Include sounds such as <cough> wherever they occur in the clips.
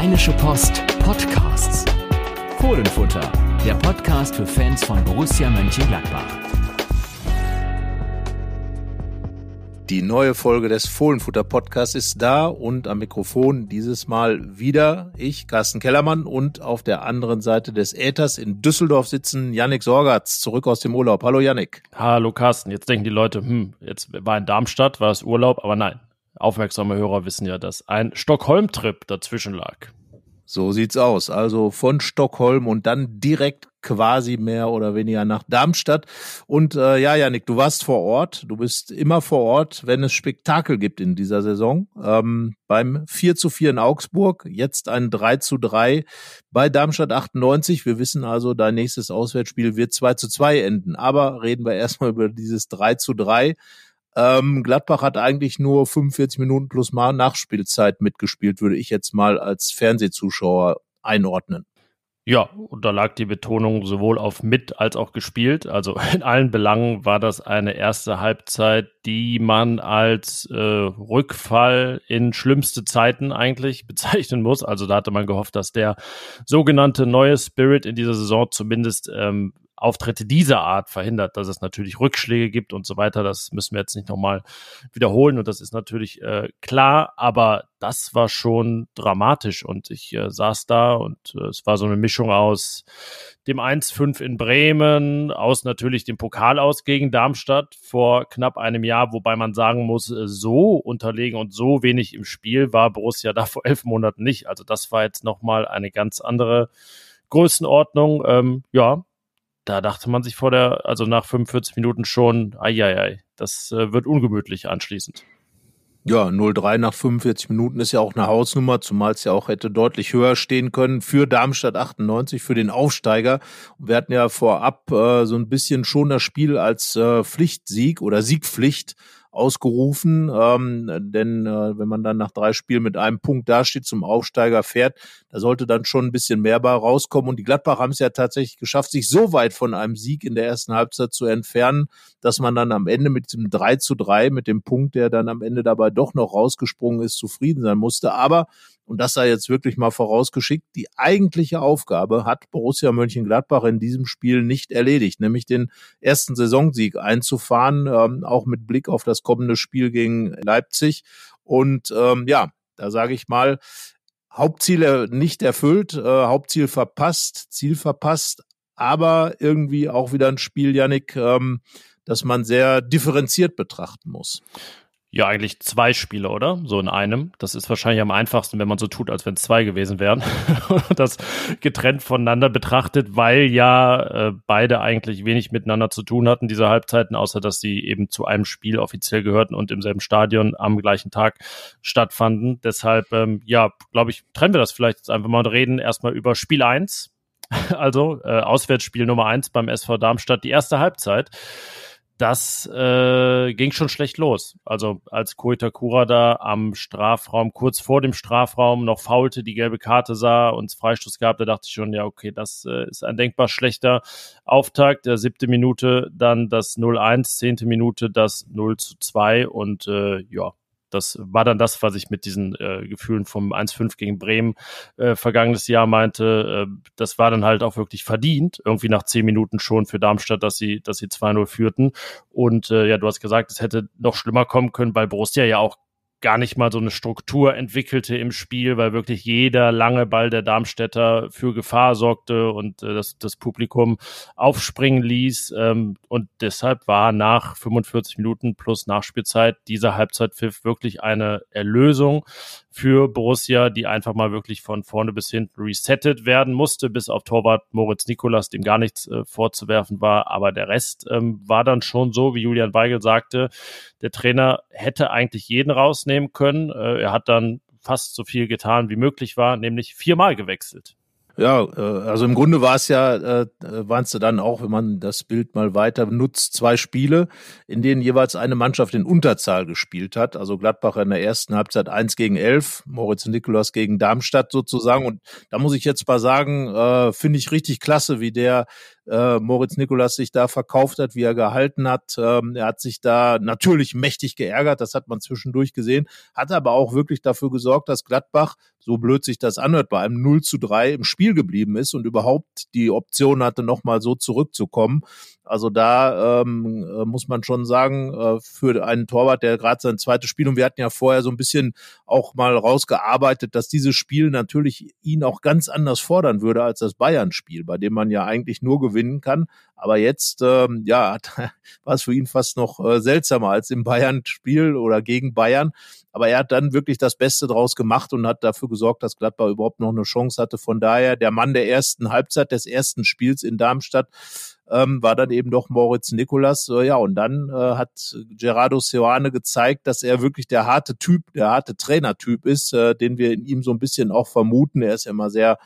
Rheinische Post Podcasts. Fohlenfutter, der Podcast für Fans von Borussia Mönchengladbach. Die neue Folge des Fohlenfutter Podcasts ist da und am Mikrofon dieses Mal wieder ich, Carsten Kellermann und auf der anderen Seite des Äthers in Düsseldorf sitzen Yannick Sorgatz, zurück aus dem Urlaub. Hallo Yannick. Hallo Carsten. Jetzt denken die Leute, hm, jetzt war in Darmstadt, war es Urlaub, aber nein. Aufmerksame Hörer wissen ja, dass ein Stockholm-Trip dazwischen lag. So sieht's aus. Also von Stockholm und dann direkt quasi mehr oder weniger nach Darmstadt. Und äh, ja, Janik, du warst vor Ort. Du bist immer vor Ort, wenn es Spektakel gibt in dieser Saison. Ähm, beim 4 zu 4 in Augsburg, jetzt ein 3 zu 3 bei Darmstadt 98. Wir wissen also, dein nächstes Auswärtsspiel wird 2 zu 2 enden. Aber reden wir erstmal über dieses 3 zu 3. Ähm, Gladbach hat eigentlich nur 45 Minuten plus mal Nachspielzeit mitgespielt, würde ich jetzt mal als Fernsehzuschauer einordnen. Ja, und da lag die Betonung sowohl auf mit als auch gespielt. Also <laughs> in allen Belangen war das eine erste Halbzeit, die man als äh, Rückfall in schlimmste Zeiten eigentlich <laughs> bezeichnen muss. Also da hatte man gehofft, dass der sogenannte neue Spirit in dieser Saison zumindest ähm, Auftritte dieser Art verhindert, dass es natürlich Rückschläge gibt und so weiter. Das müssen wir jetzt nicht nochmal wiederholen und das ist natürlich äh, klar, aber das war schon dramatisch und ich äh, saß da und äh, es war so eine Mischung aus dem 1-5 in Bremen, aus natürlich dem Pokal aus gegen Darmstadt vor knapp einem Jahr, wobei man sagen muss, äh, so unterlegen und so wenig im Spiel war Borussia da <laughs> vor elf Monaten nicht. Also das war jetzt nochmal eine ganz andere Größenordnung. Ähm, ja, da dachte man sich vor der, also nach 45 Minuten schon, ai das äh, wird ungemütlich anschließend. Ja, 0-3 nach 45 Minuten ist ja auch eine Hausnummer, zumal es ja auch hätte deutlich höher stehen können für Darmstadt 98, für den Aufsteiger. Wir hatten ja vorab äh, so ein bisschen schon das Spiel als äh, Pflichtsieg oder Siegpflicht ausgerufen. Ähm, denn äh, wenn man dann nach drei Spielen mit einem Punkt dasteht, zum Aufsteiger fährt, da sollte dann schon ein bisschen mehr bei rauskommen. Und die Gladbach haben es ja tatsächlich geschafft, sich so weit von einem Sieg in der ersten Halbzeit zu entfernen, dass man dann am Ende mit dem 3 zu 3, mit dem Punkt, der dann am Ende dabei doch noch rausgesprungen ist, zufrieden sein musste. Aber und das sei jetzt wirklich mal vorausgeschickt, die eigentliche Aufgabe hat Borussia Mönchengladbach in diesem Spiel nicht erledigt, nämlich den ersten Saisonsieg einzufahren, ähm, auch mit Blick auf das kommende Spiel gegen Leipzig. Und ähm, ja, da sage ich mal, Hauptziele nicht erfüllt, äh, Hauptziel verpasst, Ziel verpasst, aber irgendwie auch wieder ein Spiel, Yannick, ähm, das man sehr differenziert betrachten muss. Ja, eigentlich zwei Spiele, oder? So in einem. Das ist wahrscheinlich am einfachsten, wenn man so tut, als wenn es zwei gewesen wären. <laughs> das getrennt voneinander betrachtet, weil ja äh, beide eigentlich wenig miteinander zu tun hatten, diese Halbzeiten, außer dass sie eben zu einem Spiel offiziell gehörten und im selben Stadion am gleichen Tag stattfanden. Deshalb, ähm, ja, glaube ich, trennen wir das vielleicht jetzt einfach mal und reden erstmal über Spiel eins. <laughs> Also äh, Auswärtsspiel Nummer eins beim SV Darmstadt, die erste Halbzeit das äh, ging schon schlecht los. Also als Koitakura da am Strafraum, kurz vor dem Strafraum, noch faulte, die gelbe Karte sah und Freistoß gab, da dachte ich schon, ja, okay, das äh, ist ein denkbar schlechter Auftakt. Der siebte Minute dann das 0-1, zehnte Minute das 0 zu 2 und äh, ja, das war dann das, was ich mit diesen äh, Gefühlen vom 1-5 gegen Bremen äh, vergangenes Jahr meinte. Äh, das war dann halt auch wirklich verdient, irgendwie nach zehn Minuten schon für Darmstadt, dass sie, dass sie 2-0 führten. Und äh, ja, du hast gesagt, es hätte noch schlimmer kommen können, weil Borussia ja auch gar nicht mal so eine Struktur entwickelte im Spiel, weil wirklich jeder lange Ball der Darmstädter für Gefahr sorgte und äh, das, das Publikum aufspringen ließ. Ähm, und deshalb war nach 45 Minuten plus Nachspielzeit dieser Halbzeitpfiff wirklich eine Erlösung für Borussia, die einfach mal wirklich von vorne bis hinten resettet werden musste, bis auf Torwart Moritz Nikolas, dem gar nichts äh, vorzuwerfen war. Aber der Rest ähm, war dann schon so, wie Julian Weigel sagte, der Trainer hätte eigentlich jeden rausnehmen können. Äh, er hat dann fast so viel getan, wie möglich war, nämlich viermal gewechselt. Ja, äh, also im Grunde war es ja, äh, waren es dann auch, wenn man das Bild mal weiter nutzt, zwei Spiele, in denen jeweils eine Mannschaft in Unterzahl gespielt hat. Also Gladbach in der ersten Halbzeit eins gegen elf, Moritz Nikolas gegen Darmstadt sozusagen. Und da muss ich jetzt mal sagen, finde ich richtig klasse, wie der äh, Moritz Nikolas sich da verkauft hat, wie er gehalten hat. Ähm, er hat sich da natürlich mächtig geärgert, das hat man zwischendurch gesehen, hat aber auch wirklich dafür gesorgt, dass Gladbach, so blöd sich das anhört, bei einem 0 zu 3 im Spiel geblieben ist und überhaupt die Option hatte, nochmal so zurückzukommen. Also da ähm, äh, muss man schon sagen, äh, für einen Torwart, der gerade sein zweites Spiel, und wir hatten ja vorher so ein bisschen auch mal rausgearbeitet, dass dieses Spiel natürlich ihn auch ganz anders fordern würde als das Bayern-Spiel, bei dem man ja eigentlich nur gewinnen kann. Aber jetzt, ähm, ja, <laughs> war es für ihn fast noch äh, seltsamer als im Bayern-Spiel oder gegen Bayern. Aber er hat dann wirklich das Beste draus gemacht und hat dafür gesorgt, dass Gladbach überhaupt noch eine Chance hatte. Von daher der Mann der ersten Halbzeit des ersten Spiels in Darmstadt ähm, war dann eben doch Moritz Nikolas. Äh, ja, und dann äh, hat Gerardo Seoane gezeigt, dass er wirklich der harte Typ, der harte Trainertyp ist, äh, den wir in ihm so ein bisschen auch vermuten. Er ist ja immer sehr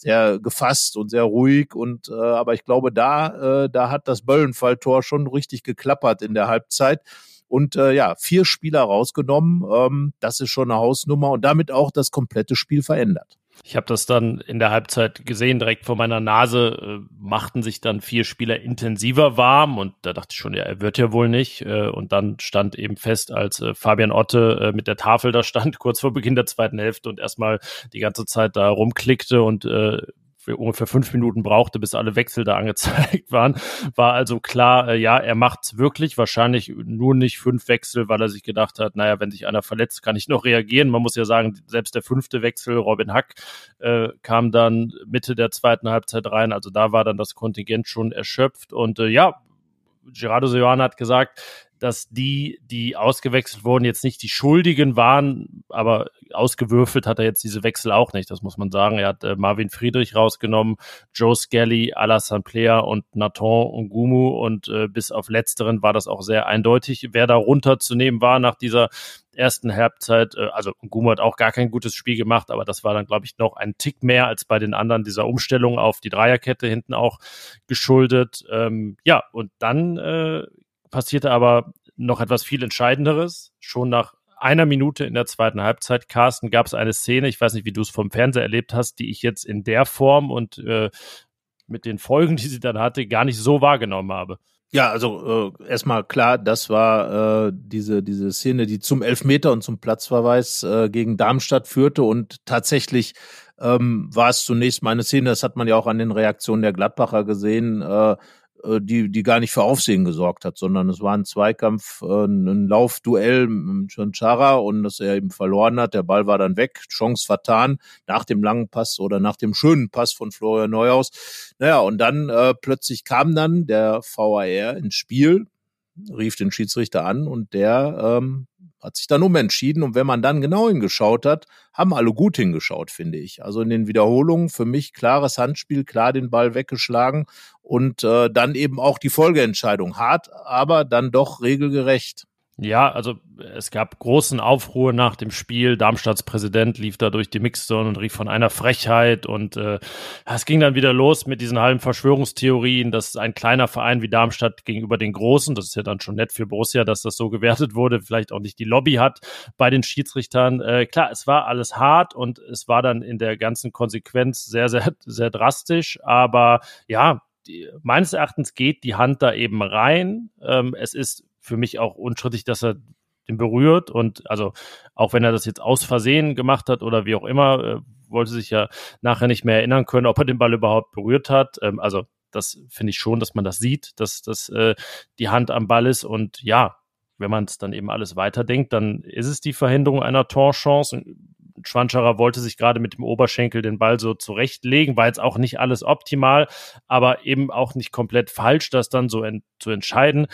sehr gefasst und sehr ruhig und äh, aber ich glaube da äh, da hat das Böllenfalltor schon richtig geklappert in der Halbzeit. Und äh, ja vier Spieler rausgenommen. Ähm, das ist schon eine Hausnummer und damit auch das komplette Spiel verändert ich habe das dann in der Halbzeit gesehen, direkt vor meiner Nase äh, machten sich dann vier Spieler intensiver warm und da dachte ich schon, ja, er wird ja wohl nicht. Äh, und dann stand eben fest, als äh, Fabian Otte äh, mit der Tafel da stand, <laughs> kurz vor Beginn der zweiten Hälfte und erstmal die ganze Zeit da rumklickte und äh, ungefähr fünf Minuten brauchte, bis alle Wechsel da angezeigt <laughs> waren, war also klar, äh, ja, er macht's wirklich, wahrscheinlich nur nicht fünf Wechsel, weil er sich gedacht hat, naja, wenn sich einer verletzt, kann ich noch reagieren. Man muss ja sagen, selbst der fünfte Wechsel, Robin Hack, äh, kam dann Mitte der zweiten Halbzeit rein, also da war dann das Kontingent schon erschöpft und äh, ja, Gerardo Seoane hat gesagt, dass die, die ausgewechselt wurden, jetzt nicht die Schuldigen waren, aber ausgewürfelt hat er jetzt diese Wechsel auch nicht, das muss man sagen. Er hat äh, Marvin Friedrich rausgenommen, Joe Skelly, Alassane Player und Nathan Ngumu und äh, bis auf letzteren war das auch sehr eindeutig, wer da runterzunehmen war nach dieser ersten Halbzeit. Äh, also Ngumu hat auch gar kein gutes Spiel gemacht, aber das war dann, glaube ich, noch ein Tick mehr als bei den anderen dieser Umstellung auf die Dreierkette hinten auch geschuldet. Ähm, ja, und dann äh, passierte aber noch etwas viel Entscheidenderes. Schon nach einer Minute in der zweiten Halbzeit, Carsten, gab es eine Szene, ich weiß nicht, wie du es vom Fernseher erlebt hast, die ich jetzt in der Form und äh, mit den Folgen, die sie dann hatte, gar nicht so wahrgenommen habe. Ja, also äh, erstmal klar, das war äh, diese diese Szene, die zum Elfmeter und zum Platzverweis äh, gegen Darmstadt führte und tatsächlich ähm, war es zunächst mal eine Szene, das hat man ja auch an den Reaktionen der Gladbacher gesehen, äh, die, die gar nicht für Aufsehen gesorgt hat, sondern es war ein Zweikampf, äh, ein Laufduell mit Chanchara und dass er eben verloren hat. Der Ball war dann weg, Chance vertan, nach dem langen Pass oder nach dem schönen Pass von Florian Neuhaus. Naja, und dann äh, plötzlich kam dann der VAR ins Spiel, rief den Schiedsrichter an und der ähm, hat sich dann umentschieden. Und wenn man dann genau hingeschaut hat, haben alle gut hingeschaut, finde ich. Also in den Wiederholungen für mich klares Handspiel, klar den Ball weggeschlagen und äh, dann eben auch die Folgeentscheidung. Hart, aber dann doch regelgerecht. Ja, also es gab großen Aufruhr nach dem Spiel. Darmstadts Präsident lief da durch die Mixzone und rief von einer Frechheit und äh, es ging dann wieder los mit diesen halben Verschwörungstheorien, dass ein kleiner Verein wie Darmstadt gegenüber den großen, das ist ja dann schon nett für Borussia, dass das so gewertet wurde, vielleicht auch nicht die Lobby hat bei den Schiedsrichtern. Äh, klar, es war alles hart und es war dann in der ganzen Konsequenz sehr, sehr, sehr drastisch, aber ja, die, meines Erachtens geht die Hand da eben rein. Ähm, es ist für mich auch unstrittig, dass er den berührt und also auch wenn er das jetzt aus Versehen gemacht hat oder wie auch immer, äh, wollte sich ja nachher nicht mehr erinnern können, ob er den Ball überhaupt berührt hat. Ähm, also das finde ich schon, dass man das sieht, dass, dass äh, die Hand am Ball ist und ja, wenn man es dann eben alles weiterdenkt, dann ist es die Verhinderung einer Torchance. Schwanscherer wollte sich gerade mit dem Oberschenkel den Ball so zurechtlegen, war jetzt auch nicht alles optimal, aber eben auch nicht komplett falsch, das dann so en zu entscheiden.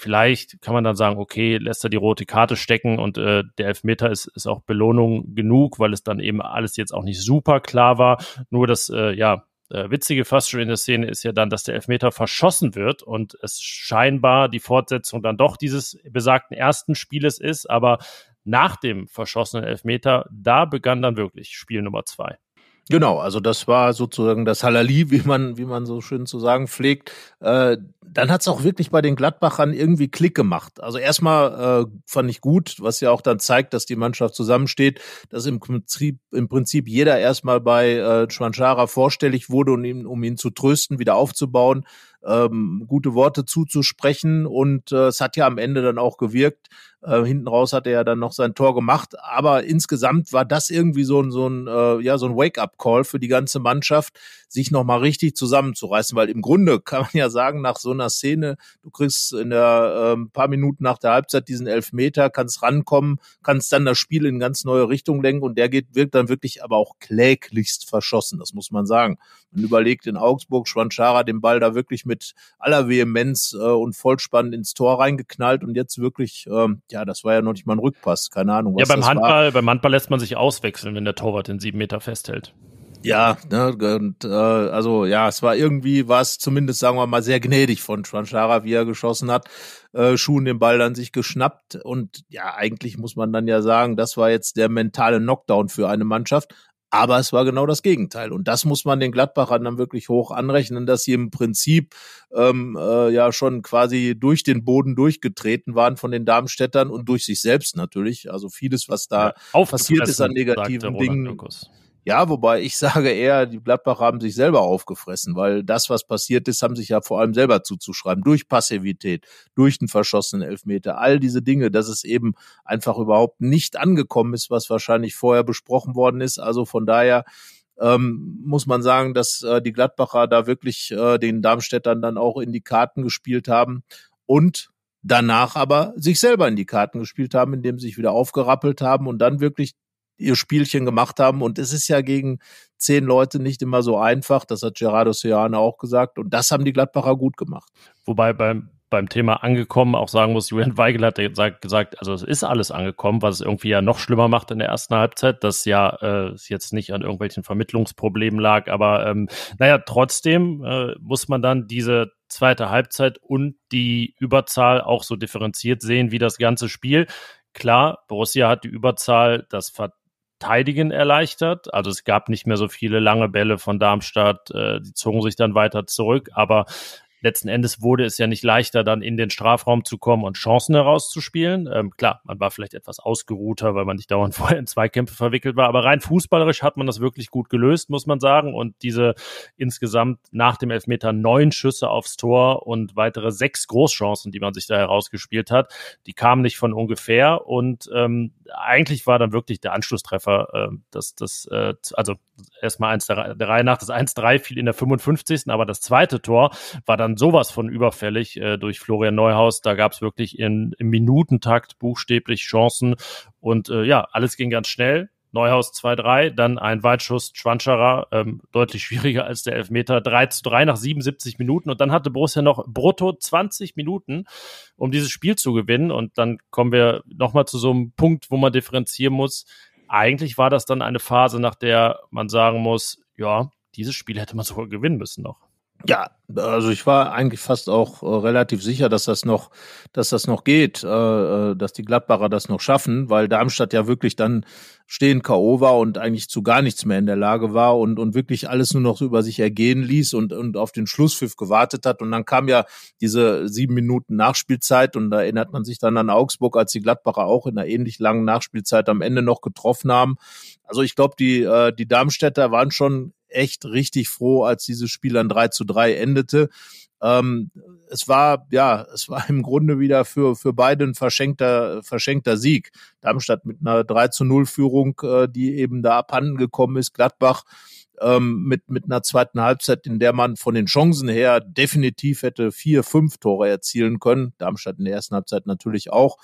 Vielleicht kann man dann sagen, okay, lässt er die rote Karte stecken und äh, der Elfmeter ist, ist auch Belohnung genug, weil es dann eben alles jetzt auch nicht super klar war. Nur das, äh, ja, äh, Witzige fast schon in der Szene ist ja dann, dass der Elfmeter verschossen wird und es scheinbar die Fortsetzung dann doch dieses besagten ersten Spieles ist, aber nach dem verschossenen Elfmeter, da begann dann wirklich Spiel Nummer zwei. Genau, also das war sozusagen das Halali, <laughs> wie man, wie man so schön zu sagen pflegt. Äh, dann hat's auch wirklich bei den Gladbachern irgendwie Klick gemacht. Also erstmal äh, fand ich gut, was ja auch dann zeigt, dass die Mannschaft zusammensteht, dass im Prinzip, im Prinzip jeder erstmal bei äh, Schwanschara vorstellig wurde, um ihn, um ihn zu trösten, wieder aufzubauen, ähm, gute Worte zuzusprechen und äh, es hat ja am Ende dann auch gewirkt. Äh, hinten raus hat er ja dann noch sein Tor gemacht, aber insgesamt war das irgendwie so ein so ein äh, ja so ein Wake-up-Call für die ganze Mannschaft, sich noch mal richtig zusammenzureißen, weil im Grunde <laughs> kann man ja sagen nach so einer Szene, du kriegst in der äh, paar Minuten nach der Halbzeit diesen Elfmeter, kannst rankommen, kannst dann das Spiel in ganz neue Richtung lenken und der geht wirkt dann wirklich aber auch kläglichst verschossen, das muss man sagen. Man überlegt in Augsburg Schwanschara den Ball da wirklich mit aller Vehemenz äh, und Vollspann ins Tor reingeknallt und jetzt wirklich ähm, ja, das war ja noch nicht mal ein Rückpass, keine Ahnung. Was ja, beim Handball, war. beim Handball lässt man sich auswechseln, wenn der Torwart den sieben Meter festhält. Ja, ne, und, äh, also ja, es war irgendwie, war es zumindest, sagen wir mal, sehr gnädig von Schwanschara, wie er geschossen hat, äh, Schuhen den Ball dann sich geschnappt und ja, eigentlich muss man dann ja sagen, das war jetzt der mentale Knockdown für eine Mannschaft, aber es war genau das Gegenteil. Und das muss man den Gladbachern dann wirklich hoch anrechnen, dass sie im Prinzip ähm, äh, ja schon quasi durch den Boden durchgetreten waren von den Darmstädtern und durch sich selbst natürlich. Also vieles, was da ja, passiert ist an negativen Dingen. Lukas. Ja, wobei ich sage eher, die Gladbacher haben sich selber aufgefressen, weil das, was passiert ist, haben sich ja vor allem selber zuzuschreiben. Durch Passivität, durch den verschossenen Elfmeter, all diese Dinge, dass es eben einfach überhaupt nicht angekommen ist, was wahrscheinlich vorher besprochen worden ist. Also von daher ähm, muss man sagen, dass äh, die Gladbacher da wirklich äh, den Darmstädtern dann auch in die Karten gespielt haben und danach aber sich selber in die Karten gespielt haben, indem sie sich wieder aufgerappelt haben und dann wirklich ihr Spielchen gemacht haben. Und es ist ja gegen zehn Leute nicht immer so einfach. Das hat Gerardo Seane auch gesagt. Und das haben die Gladbacher gut gemacht. Wobei beim, beim Thema angekommen auch sagen muss, Julian Weigel hat gesagt, also es ist alles angekommen, was es irgendwie ja noch schlimmer macht in der ersten Halbzeit, dass ja äh, es jetzt nicht an irgendwelchen Vermittlungsproblemen lag, aber ähm, naja, trotzdem äh, muss man dann diese zweite Halbzeit und die Überzahl auch so differenziert sehen wie das ganze Spiel. Klar, Borussia hat die Überzahl, das Verteidigen erleichtert. Also es gab nicht mehr so viele lange Bälle von Darmstadt, äh, die zogen sich dann weiter zurück, aber letzten Endes wurde es ja nicht leichter, dann in den Strafraum zu kommen und Chancen herauszuspielen. Ähm, klar, man war vielleicht etwas ausgeruhter, weil man nicht <laughs> dauernd vorher in Zweikämpfe verwickelt war, aber rein fußballerisch hat man das wirklich gut gelöst, muss man sagen. Und diese insgesamt nach dem Elfmeter neun Schüsse aufs Tor und weitere sechs Großchancen, die man sich da herausgespielt hat, die kamen nicht von ungefähr. Und ähm, eigentlich war dann wirklich der Anschlusstreffer, äh, das, das, äh, also erstmal eins der, der Reihe nach, das 1-3 fiel in der 55. Aber das zweite Tor war dann sowas von überfällig äh, durch Florian Neuhaus. Da gab es wirklich in, im Minutentakt buchstäblich Chancen. Und äh, ja, alles ging ganz schnell. Neuhaus 2-3, dann ein Weitschuss Schwanscherer, ähm, deutlich <laughs> schwieriger als der Elfmeter, 3 zu 3 nach 77 Minuten und dann hatte Borussia noch brutto 20 Minuten, um dieses Spiel zu gewinnen und dann kommen wir nochmal zu so einem Punkt, wo man differenzieren muss, eigentlich war das dann eine Phase, nach der man sagen muss, ja, dieses Spiel hätte man sogar gewinnen müssen noch. Ja, also ich war eigentlich fast auch äh, relativ sicher, dass das noch, dass das noch geht, äh, äh dass die Gladbacher das noch schaffen, weil Darmstadt ja wirklich dann stehen K.O. war und eigentlich zu gar nichts mehr in der Lage war und, und wirklich alles nur noch über sich ergehen ließ und, und auf den Schlusspfiff gewartet hat. Und dann kam ja diese sieben Minuten Nachspielzeit und da erinnert man sich dann an Augsburg, als die Gladbacher auch in einer ähnlich langen Nachspielzeit am Ende noch getroffen haben. Also ich glaube, die, äh, die Darmstädter waren schon echt richtig froh, als dieses Spiel dann 3 zu 3 endete. Ähm, es war, ja, es war im Grunde wieder für, für beide ein verschenkter, verschenkter Sieg. Darmstadt mit einer 3 zu 0 Führung, äh, die eben da abhanden gekommen ist. Gladbach ähm, mit, mit einer zweiten Halbzeit, in der man von den Chancen her definitiv hätte vier, fünf Tore erzielen können. Darmstadt in der ersten Halbzeit natürlich auch.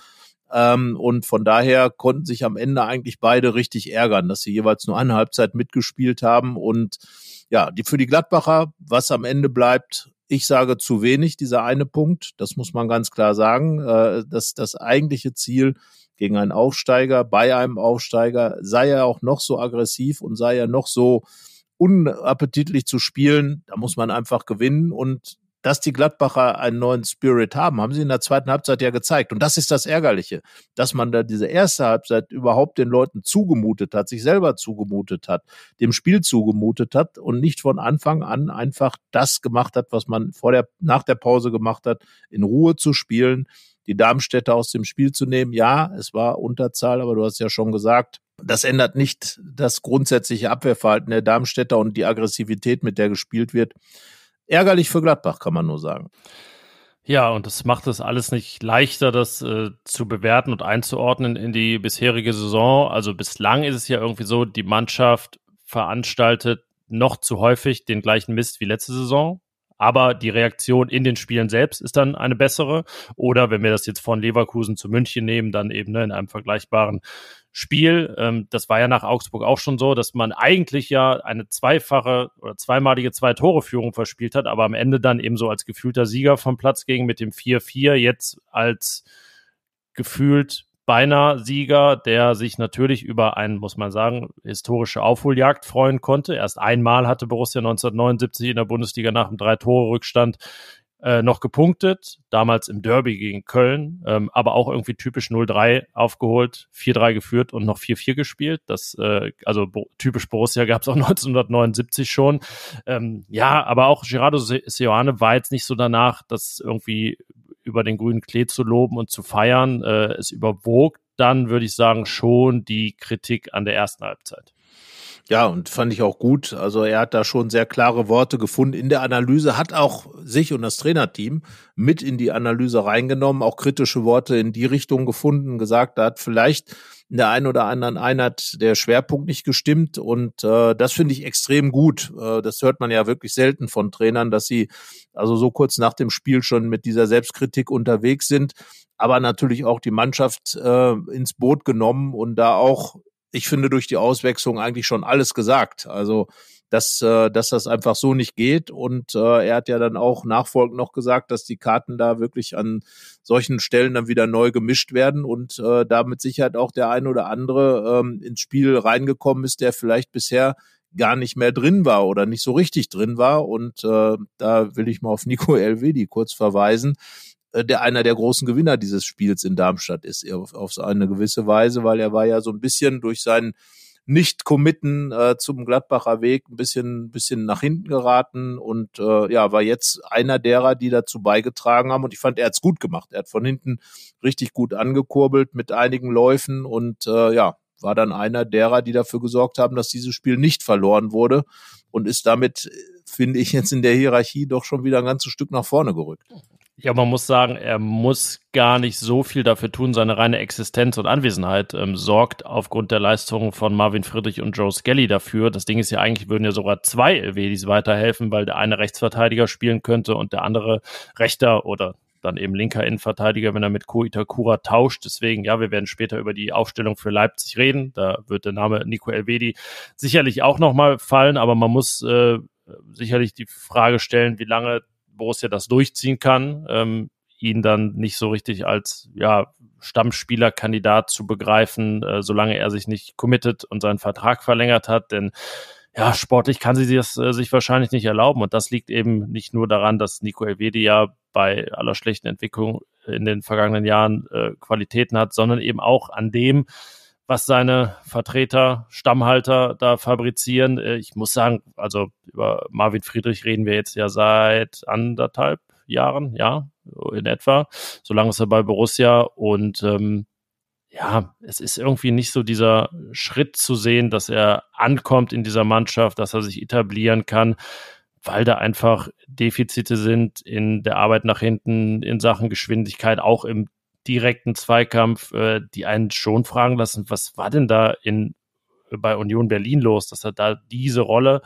Ähm, und von daher konnten sich am Ende eigentlich beide richtig ärgern, dass sie jeweils nur eine Halbzeit mitgespielt haben. Und ja, die, für die Gladbacher, was am Ende bleibt, ich sage zu wenig, dieser eine Punkt. Das muss man ganz klar sagen. Äh, dass das eigentliche Ziel gegen einen Aufsteiger, bei einem Aufsteiger, sei er auch noch so aggressiv und sei er noch so unappetitlich zu spielen, da muss man einfach gewinnen und dass die Gladbacher einen neuen Spirit haben, haben sie in der zweiten Halbzeit ja gezeigt. Und das ist das Ärgerliche, dass man da diese erste Halbzeit überhaupt den Leuten zugemutet hat, sich selber zugemutet hat, dem Spiel zugemutet hat und nicht von Anfang an einfach das gemacht hat, was man vor der, nach der Pause gemacht hat, in Ruhe zu spielen, die Darmstädter aus dem Spiel zu nehmen. Ja, es war Unterzahl, aber du hast ja schon gesagt, das ändert nicht das grundsätzliche Abwehrverhalten der Darmstädter und die Aggressivität, mit der gespielt wird ärgerlich für Gladbach, kann man nur sagen. Ja, und das macht es alles nicht leichter, das äh, zu bewerten und einzuordnen in die bisherige Saison. Also bislang ist es ja irgendwie so, die Mannschaft veranstaltet noch zu häufig den gleichen Mist wie letzte Saison. Aber die Reaktion in den Spielen selbst ist dann eine bessere. Oder wenn wir das jetzt von Leverkusen zu München nehmen, dann eben ne, in einem vergleichbaren Spiel. Ähm, das war ja nach Augsburg auch schon so, dass man eigentlich ja eine zweifache oder zweimalige Zwei-Tore-Führung verspielt hat, aber am Ende dann eben so als gefühlter Sieger vom Platz ging mit dem 4-4, jetzt als gefühlt beinahe Sieger, der sich natürlich über einen, muss man sagen, historische Aufholjagd freuen konnte. Erst einmal hatte Borussia 1979 in der Bundesliga nach einem Drei-Tore-Rückstand äh, noch gepunktet, damals im Derby gegen Köln, ähm, aber auch irgendwie typisch 0-3 aufgeholt, 4-3 geführt und noch 4-4 gespielt. Das, äh, also typisch Borussia gab es auch <laughs> 1979 schon. Ähm, ja, aber auch Gerardo Seoane war jetzt nicht so danach, das irgendwie über den grünen Klee zu loben und zu feiern. Äh, es überwog dann, würde ich sagen, schon die Kritik an der ersten Halbzeit. Ja, und fand ich auch gut. Also er hat da schon sehr klare Worte gefunden in der Analyse, hat auch sich und das Trainerteam mit in die Analyse reingenommen, auch kritische Worte in die Richtung gefunden, gesagt, da hat vielleicht in der einen oder anderen Einheit der Schwerpunkt nicht gestimmt und äh, das finde ich extrem gut. Äh, das hört man ja wirklich selten von Trainern, dass sie also so kurz nach dem Spiel schon mit dieser Selbstkritik unterwegs sind, aber natürlich auch die Mannschaft äh, ins Boot genommen und da auch ich finde, durch die Auswechslung eigentlich schon alles gesagt. Also, dass, äh, dass das einfach so nicht geht. Und äh, er hat ja dann auch nachfolgend noch gesagt, dass die Karten da wirklich an solchen Stellen dann wieder neu gemischt werden und äh, da mit Sicherheit auch der ein oder andere ähm, ins Spiel reingekommen ist, der vielleicht bisher gar nicht mehr drin war oder nicht so richtig drin war. Und äh, da will ich mal auf Nico <laughs> Elvedi kurz verweisen, äh, der einer der großen Gewinner dieses Spiels in Darmstadt ist, auf, auf eine gewisse Weise, weil er war ja so ein bisschen durch seinen nicht-Committen äh, zum Gladbacher Weg ein bisschen, bisschen nach hinten geraten und äh, ja, war jetzt einer derer, die dazu beigetragen haben und ich fand, er hat's gut gemacht. Er hat von hinten richtig gut angekurbelt mit einigen Läufen und äh, ja, war dann einer derer, die dafür gesorgt haben, dass dieses Spiel nicht verloren wurde und ist damit, finde ich, jetzt in der Hierarchie doch schon wieder ein ganzes Stück nach vorne gerückt. Ja, man muss sagen, er muss gar nicht so viel dafür tun. Seine reine Existenz und Anwesenheit ähm, sorgt aufgrund der Leistungen von Marvin Friedrich und Joe Skelly dafür. Das Ding ist ja eigentlich, würden ja sogar zwei LWDs weiterhelfen, weil der eine Rechtsverteidiger spielen könnte und der andere Rechter oder dann eben linker Innenverteidiger, wenn er mit Ko Itakura tauscht. Deswegen, ja, wir werden später über die Aufstellung für Leipzig reden. Da wird der Name Nico Elvedi sicherlich auch nochmal fallen, aber man muss äh, sicherlich die Frage stellen, wie lange Borussia das durchziehen kann, ähm, ihn dann nicht so richtig als ja, Stammspielerkandidat zu begreifen, äh, solange er sich nicht committet und seinen Vertrag verlängert hat. Denn ja, sportlich kann sie das äh, sich wahrscheinlich nicht erlauben. Und das liegt eben nicht nur daran, dass Nico Elvedi ja bei aller schlechten Entwicklung in den vergangenen Jahren äh, Qualitäten hat, sondern eben auch an dem, was seine Vertreter, Stammhalter da fabrizieren. Äh, ich muss sagen, also über Marvin Friedrich reden wir jetzt ja seit anderthalb Jahren, ja, in etwa. So lange ist er bei Borussia und ähm, ja, es ist irgendwie nicht so dieser Schritt zu sehen, dass er ankommt in dieser Mannschaft, dass er sich etablieren kann, weil da einfach Defizite sind in der Arbeit nach hinten, in Sachen Geschwindigkeit, auch im direkten Zweikampf, äh, die einen schon fragen lassen, was war denn da in, bei Union Berlin los, dass er da diese Rolle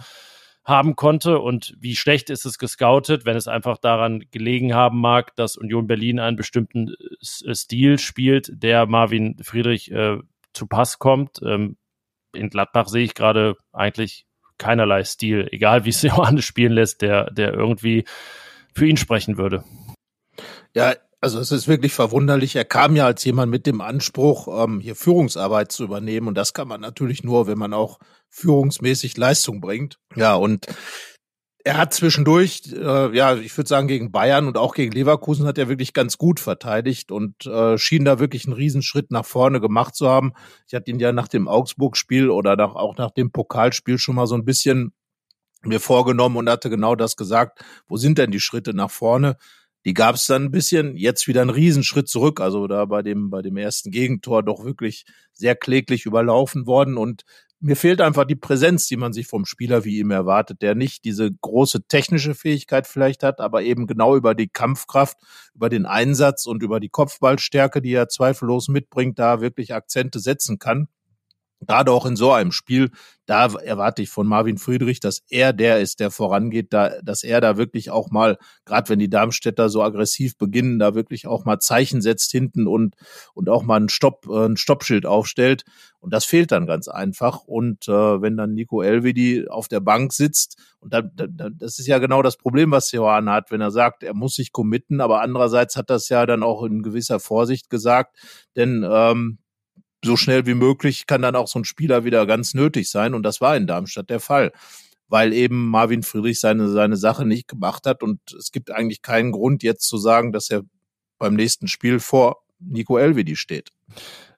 haben konnte und wie schlecht ist es gescoutet, wenn es einfach daran gelegen haben mag, dass Union Berlin einen bestimmten äh, Stil spielt, der Marvin Friedrich äh, zu Pass kommt. Ähm, in Gladbach sehe ich gerade eigentlich keinerlei Stil, egal wie es <laughs> Johannes spielen lässt, der, der irgendwie für ihn sprechen würde. Ja, also es ist wirklich verwunderlich. Er kam ja als jemand mit dem Anspruch, ähm, hier Führungsarbeit zu übernehmen. Und das kann man natürlich nur, wenn man auch führungsmäßig Leistung bringt. Ja, und er hat zwischendurch, äh, ja, ich würde sagen, gegen Bayern und auch gegen Leverkusen hat er wirklich ganz gut verteidigt und äh, schien da wirklich einen Riesenschritt nach vorne gemacht zu haben. Ich hatte ihn ja nach dem Augsburg-Spiel oder nach, auch nach dem Pokalspiel schon mal so ein bisschen mir vorgenommen und hatte genau das gesagt. Wo sind denn die Schritte nach vorne? Die gab es dann ein bisschen, jetzt wieder einen Riesenschritt zurück. Also da bei dem, bei dem ersten Gegentor doch wirklich sehr kläglich überlaufen worden. Und mir fehlt einfach die Präsenz, die man sich vom Spieler wie ihm erwartet, der nicht diese große technische Fähigkeit vielleicht hat, aber eben genau über die Kampfkraft, über den Einsatz und über die Kopfballstärke, die er zweifellos mitbringt, da wirklich Akzente setzen kann gerade auch in so einem Spiel, da erwarte ich von Marvin Friedrich, dass er der ist, der vorangeht, da, dass er da wirklich auch mal, gerade wenn die Darmstädter so aggressiv beginnen, da wirklich auch mal Zeichen setzt hinten und, und auch mal ein Stopp, äh, ein Stoppschild aufstellt. Und das fehlt dann ganz einfach. Und äh, wenn dann Nico Elvedi auf der Bank sitzt, und da, da, das ist ja genau das Problem, was Johann hat, wenn er sagt, er muss sich committen, aber andererseits hat das ja dann auch in gewisser Vorsicht gesagt, denn ähm, so schnell wie möglich kann dann auch so ein Spieler wieder ganz nötig sein. Und das war in Darmstadt der Fall, weil eben Marvin Friedrich seine, seine Sache nicht gemacht hat. Und es gibt eigentlich keinen Grund jetzt zu sagen, dass er beim nächsten Spiel vor Nico Elvedi steht.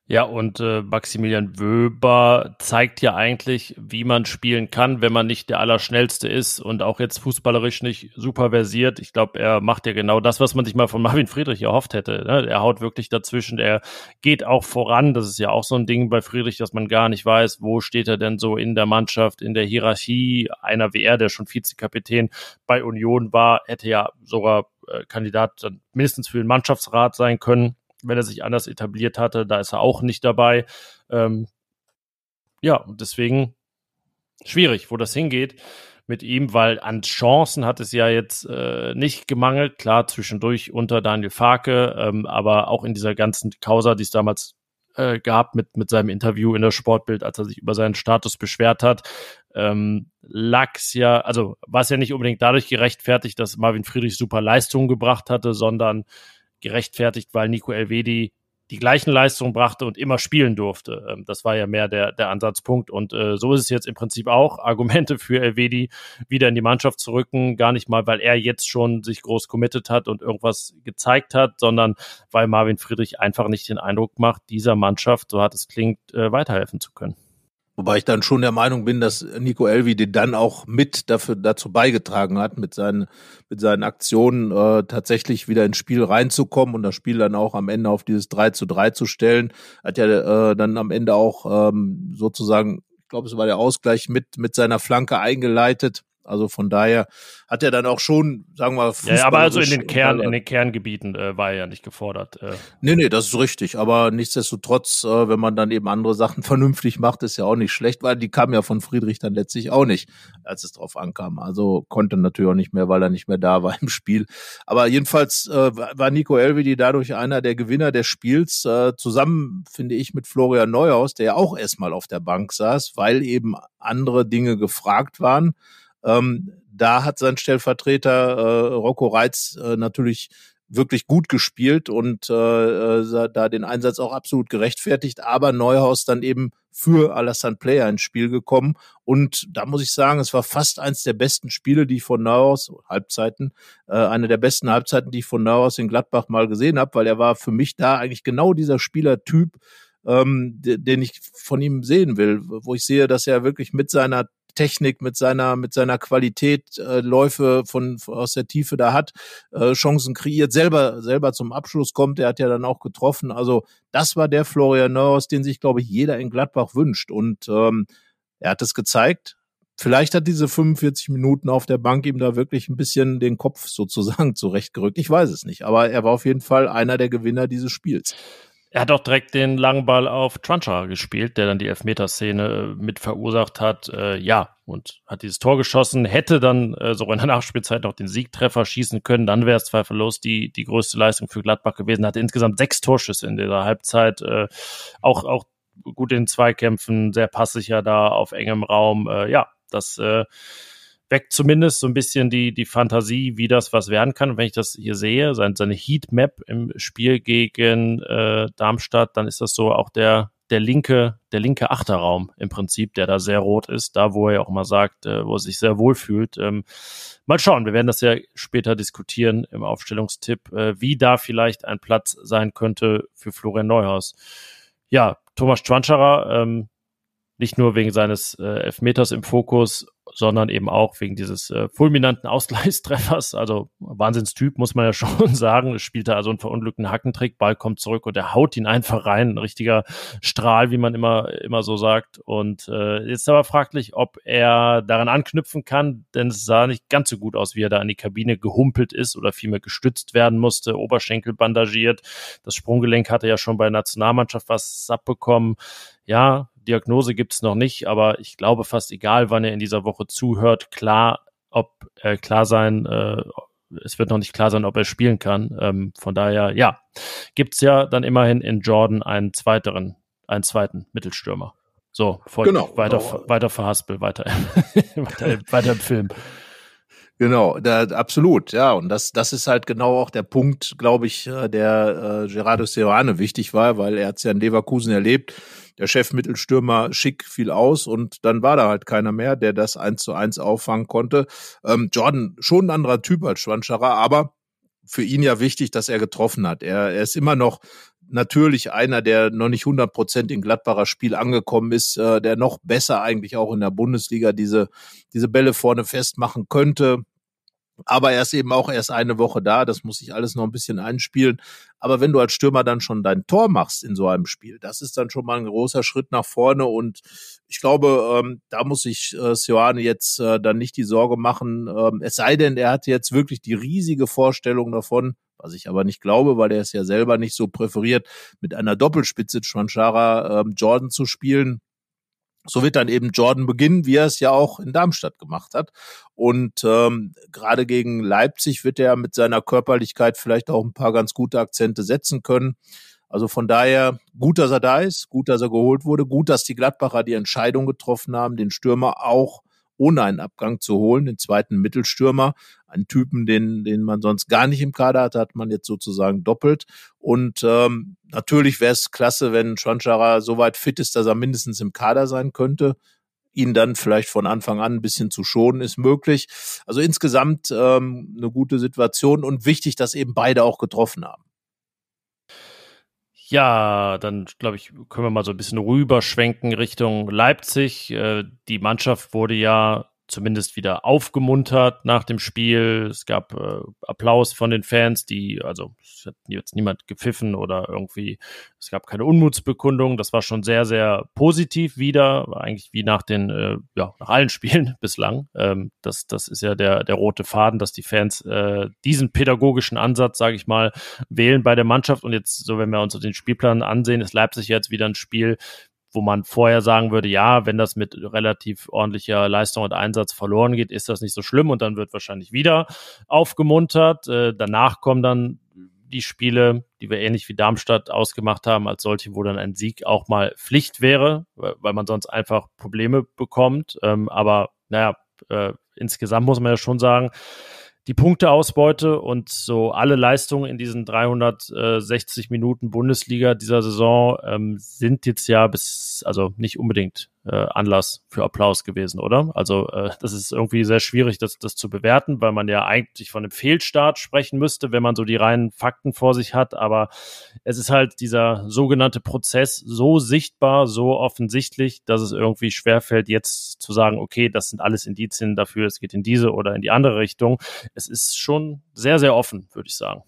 Ja, und äh, Maximilian Wöber zeigt ja eigentlich, wie man spielen kann, wenn man nicht der Allerschnellste ist und auch jetzt fußballerisch nicht super versiert. Ich glaube, er macht ja genau das, was man sich mal von <laughs> Marvin Friedrich erhofft hätte. Ne? Er haut wirklich dazwischen, er geht auch voran. Das ist ja auch so ein Ding bei Friedrich, dass man gar nicht weiß, wo steht er denn so in der Mannschaft, in der Hierarchie. Einer er, der schon Vizekapitän bei Union war, hätte ja sogar äh, Kandidat mindestens für den Mannschaftsrat sein können wenn er sich anders etabliert hatte. Da ist er auch nicht dabei. Ähm, ja, deswegen schwierig, wo das hingeht mit ihm, weil an Chancen hat es ja jetzt äh, nicht gemangelt. Klar, zwischendurch unter Daniel Farke, ähm, aber auch in dieser ganzen Causa, die es damals äh, gab mit, mit seinem Interview in der Sportbild, als er sich über seinen Status beschwert hat, ähm, lag's ja, also war es ja nicht unbedingt dadurch gerechtfertigt, dass Marvin Friedrich super Leistungen gebracht hatte, sondern gerechtfertigt, weil Nico Elvedi die gleichen Leistungen brachte und immer spielen durfte. Ähm, das war ja mehr der, der Ansatzpunkt. Und äh, so ist es jetzt im Prinzip auch. Argumente für Elvedi wieder in die Mannschaft zu rücken, gar nicht mal, weil er jetzt schon sich groß committed hat und irgendwas gezeigt hat, sondern weil Marvin Friedrich einfach nicht den Eindruck macht, dieser Mannschaft, so hat es klingt, äh, weiterhelfen zu können. Wobei ich dann schon der Meinung bin, dass Nico Elvi den dann auch mit dafür dazu beigetragen hat, mit seinen mit seinen Aktionen äh, tatsächlich wieder ins Spiel reinzukommen und das Spiel dann auch am Ende auf dieses 3 zu 3 zu stellen. Hat ja äh, dann am Ende auch ähm, sozusagen, ich glaube, es war der Ausgleich mit mit seiner Flanke eingeleitet. Also von daher hat er dann auch schon, sagen wir mal, ja, aber also in den Kern, in den Kerngebieten äh, war er ja nicht gefordert. Äh. Nee, nee, das ist richtig. Aber nichtsdestotrotz, äh, wenn man dann eben andere Sachen <laughs> vernünftig macht, ist ja auch nicht schlecht, weil die kamen ja von Friedrich dann letztlich auch nicht, als es drauf ankam. Also konnte natürlich auch nicht mehr, weil er nicht mehr da <laughs> war im Spiel. Aber jedenfalls äh, war Nico Elvedi dadurch einer der Gewinner des Spiels, äh, zusammen, finde ich, mit Florian Neuhaus, der ja auch erstmal auf der Bank saß, weil eben andere Dinge gefragt waren. Ähm, da hat sein Stellvertreter äh, Rocco Reitz äh, natürlich wirklich gut gespielt und äh, äh, da den Einsatz auch absolut gerechtfertigt, aber Neuhaus dann eben für Alassane Player ins Spiel gekommen. Und da muss ich sagen, es war fast eins der besten Spiele, die ich von Neuhaus, Halbzeiten, äh, eine der besten Halbzeiten, die ich von Neuhaus in Gladbach mal gesehen habe, weil er war für mich da eigentlich genau dieser Spielertyp, ähm, den ich von ihm sehen will, wo ich sehe, dass er wirklich mit seiner Technik, mit seiner, mit seiner Qualität äh, Läufe von, aus der Tiefe da hat, äh, Chancen kreiert, selber, selber zum Abschluss kommt. Er hat ja dann auch getroffen. Also das war der Florian Neuhaus, den sich, glaube ich, jeder in Gladbach wünscht. Und ähm, er hat es gezeigt. Vielleicht hat diese 45 Minuten auf der Bank ihm da wirklich ein bisschen den Kopf sozusagen <laughs> zurechtgerückt. Ich weiß es nicht. Aber er war auf jeden Fall einer der Gewinner dieses Spiels. Er hat auch direkt den langen Ball auf Trancha gespielt, der dann die Elfmeterszene äh, mit verursacht hat. Äh, ja, und hat dieses Tor geschossen, hätte dann äh, sogar in der <laughs> Nachspielzeit noch den Siegtreffer schießen können. Dann wäre es zweifellos die, die größte Leistung für Gladbach gewesen. Hatte insgesamt sechs Torschüsse in dieser Halbzeit. Äh, auch, auch gut in Zweikämpfen, sehr passsicher da auf engem Raum. Äh, ja, das äh, weckt zumindest so ein bisschen die, die Fantasie, wie das was werden kann. Und wenn ich das hier sehe, seine, seine Heatmap im Spiel gegen äh, Darmstadt, dann ist das so auch der, der linke, der linke Achterraum im Prinzip, der da sehr rot ist, da wo er auch mal sagt, äh, wo er sich sehr wohl fühlt. Ähm, mal schauen, wir werden das ja später diskutieren im Aufstellungstipp, äh, wie da vielleicht ein Platz sein könnte für Florian Neuhaus. Ja, Thomas Schwanscherer, ähm, nicht nur wegen seines äh, Elfmeters im Fokus, sondern eben auch wegen dieses äh, fulminanten Ausgleichstreffers. Also Wahnsinnstyp, muss man ja <laughs> schon sagen. Es spielte also einen verunglückten Hackentrick, Ball kommt zurück und er haut ihn einfach rein. Ein richtiger Strahl, wie man immer, immer so sagt. Und äh, jetzt aber fraglich, ob er daran anknüpfen kann, denn es sah nicht ganz so gut aus, wie er da in die Kabine gehumpelt ist oder vielmehr gestützt werden musste, Oberschenkel bandagiert. Das Sprunggelenk hatte ja schon bei der Nationalmannschaft was abbekommen. Ja, Diagnose gibt es noch nicht, aber ich glaube fast egal, wann er in dieser Woche zuhört, klar, ob äh, klar sein, äh, es wird noch nicht klar sein, ob er spielen kann. Ähm, von daher, ja, gibt's ja dann immerhin in Jordan einen zweiteren, einen zweiten Mittelstürmer. So, voll genau, weiter, genau. weiter verhaspel, weiter, <laughs> weiter, weiter im Film. Genau, da, absolut, ja. Und das, das ist halt genau auch der Punkt, glaube ich, äh, der äh, Gerardo Serrano wichtig war, weil er hat es ja in Leverkusen erlebt der Chefmittelstürmer schick fiel aus und dann war da halt keiner mehr, der das eins zu eins auffangen konnte. Ähm, Jordan schon ein anderer Typ als Schwanscherer, aber für ihn ja wichtig, dass er getroffen hat. Er, er ist immer noch natürlich einer, der noch nicht 100 Prozent in Gladbacher Spiel angekommen ist, äh, der noch besser eigentlich auch in der Bundesliga diese, diese Bälle vorne festmachen könnte. Aber er ist eben auch erst eine Woche da, das muss sich alles noch ein bisschen einspielen. Aber wenn du als Stürmer dann schon dein Tor machst in so einem Spiel, das ist dann schon mal ein großer Schritt nach vorne. Und ich glaube, ähm, da muss sich äh, Sioane jetzt äh, dann nicht die Sorge machen. Ähm, es sei denn, er hat jetzt wirklich die riesige Vorstellung davon, was ich aber nicht glaube, weil er es ja selber nicht so präferiert, mit einer Doppelspitze Schwanschara ähm, Jordan zu spielen so wird dann eben Jordan beginnen, wie er es ja auch in Darmstadt gemacht hat. Und ähm, gerade gegen Leipzig wird er mit seiner Körperlichkeit vielleicht auch ein paar ganz gute Akzente setzen können. Also von daher gut, dass er da ist, gut, dass er geholt wurde, gut, dass die Gladbacher die Entscheidung getroffen haben, den Stürmer auch ohne einen Abgang zu holen, den zweiten Mittelstürmer, einen Typen, den, den man sonst gar nicht im Kader hat, hat man jetzt sozusagen doppelt. Und ähm, natürlich wäre es klasse, wenn Schwanschara so weit fit ist, dass er mindestens im Kader sein könnte ihn dann vielleicht von Anfang an ein bisschen zu schonen, ist möglich. Also insgesamt ähm, eine gute Situation und wichtig, dass eben beide auch getroffen haben. Ja, dann glaube ich, können wir mal so ein bisschen rüberschwenken Richtung Leipzig. Äh, die Mannschaft wurde ja zumindest wieder aufgemuntert nach dem Spiel. Es gab äh, Applaus von den Fans, die, also es hat jetzt niemand gepfiffen oder irgendwie, es gab keine Unmutsbekundung. Das war schon sehr, sehr positiv wieder, eigentlich wie nach den, äh, ja, nach allen <laughs> Spielen bislang. Ähm, das, das ist ja der, der rote Faden, dass die Fans äh, diesen pädagogischen Ansatz, sage ich mal, wählen bei der Mannschaft. Und jetzt, so wenn wir uns den Spielplan ansehen, ist Leipzig jetzt wieder ein Spiel, wo man vorher sagen würde, ja, wenn das mit relativ ordentlicher Leistung und Einsatz verloren geht, ist das nicht so schlimm und dann wird wahrscheinlich wieder aufgemuntert. Äh, danach kommen dann die Spiele, die wir ähnlich wie Darmstadt ausgemacht haben, als solche, wo dann ein Sieg auch mal Pflicht wäre, weil man sonst einfach Probleme bekommt. Ähm, aber naja, äh, insgesamt muss man ja schon sagen, die Punkteausbeute und so alle Leistungen in diesen 360 Minuten Bundesliga dieser Saison ähm, sind jetzt ja bis, also nicht unbedingt äh, Anlass für Applaus gewesen, oder? Also äh, das ist irgendwie sehr schwierig, das, das zu bewerten, weil man ja eigentlich von einem Fehlstart sprechen müsste, wenn man so die reinen Fakten vor sich hat. Aber es ist halt dieser sogenannte Prozess so sichtbar, so offensichtlich, dass es irgendwie schwerfällt, jetzt zu sagen, okay, das sind alles Indizien dafür, es geht in diese oder in die andere Richtung. Es ist schon sehr, sehr offen, würde ich sagen.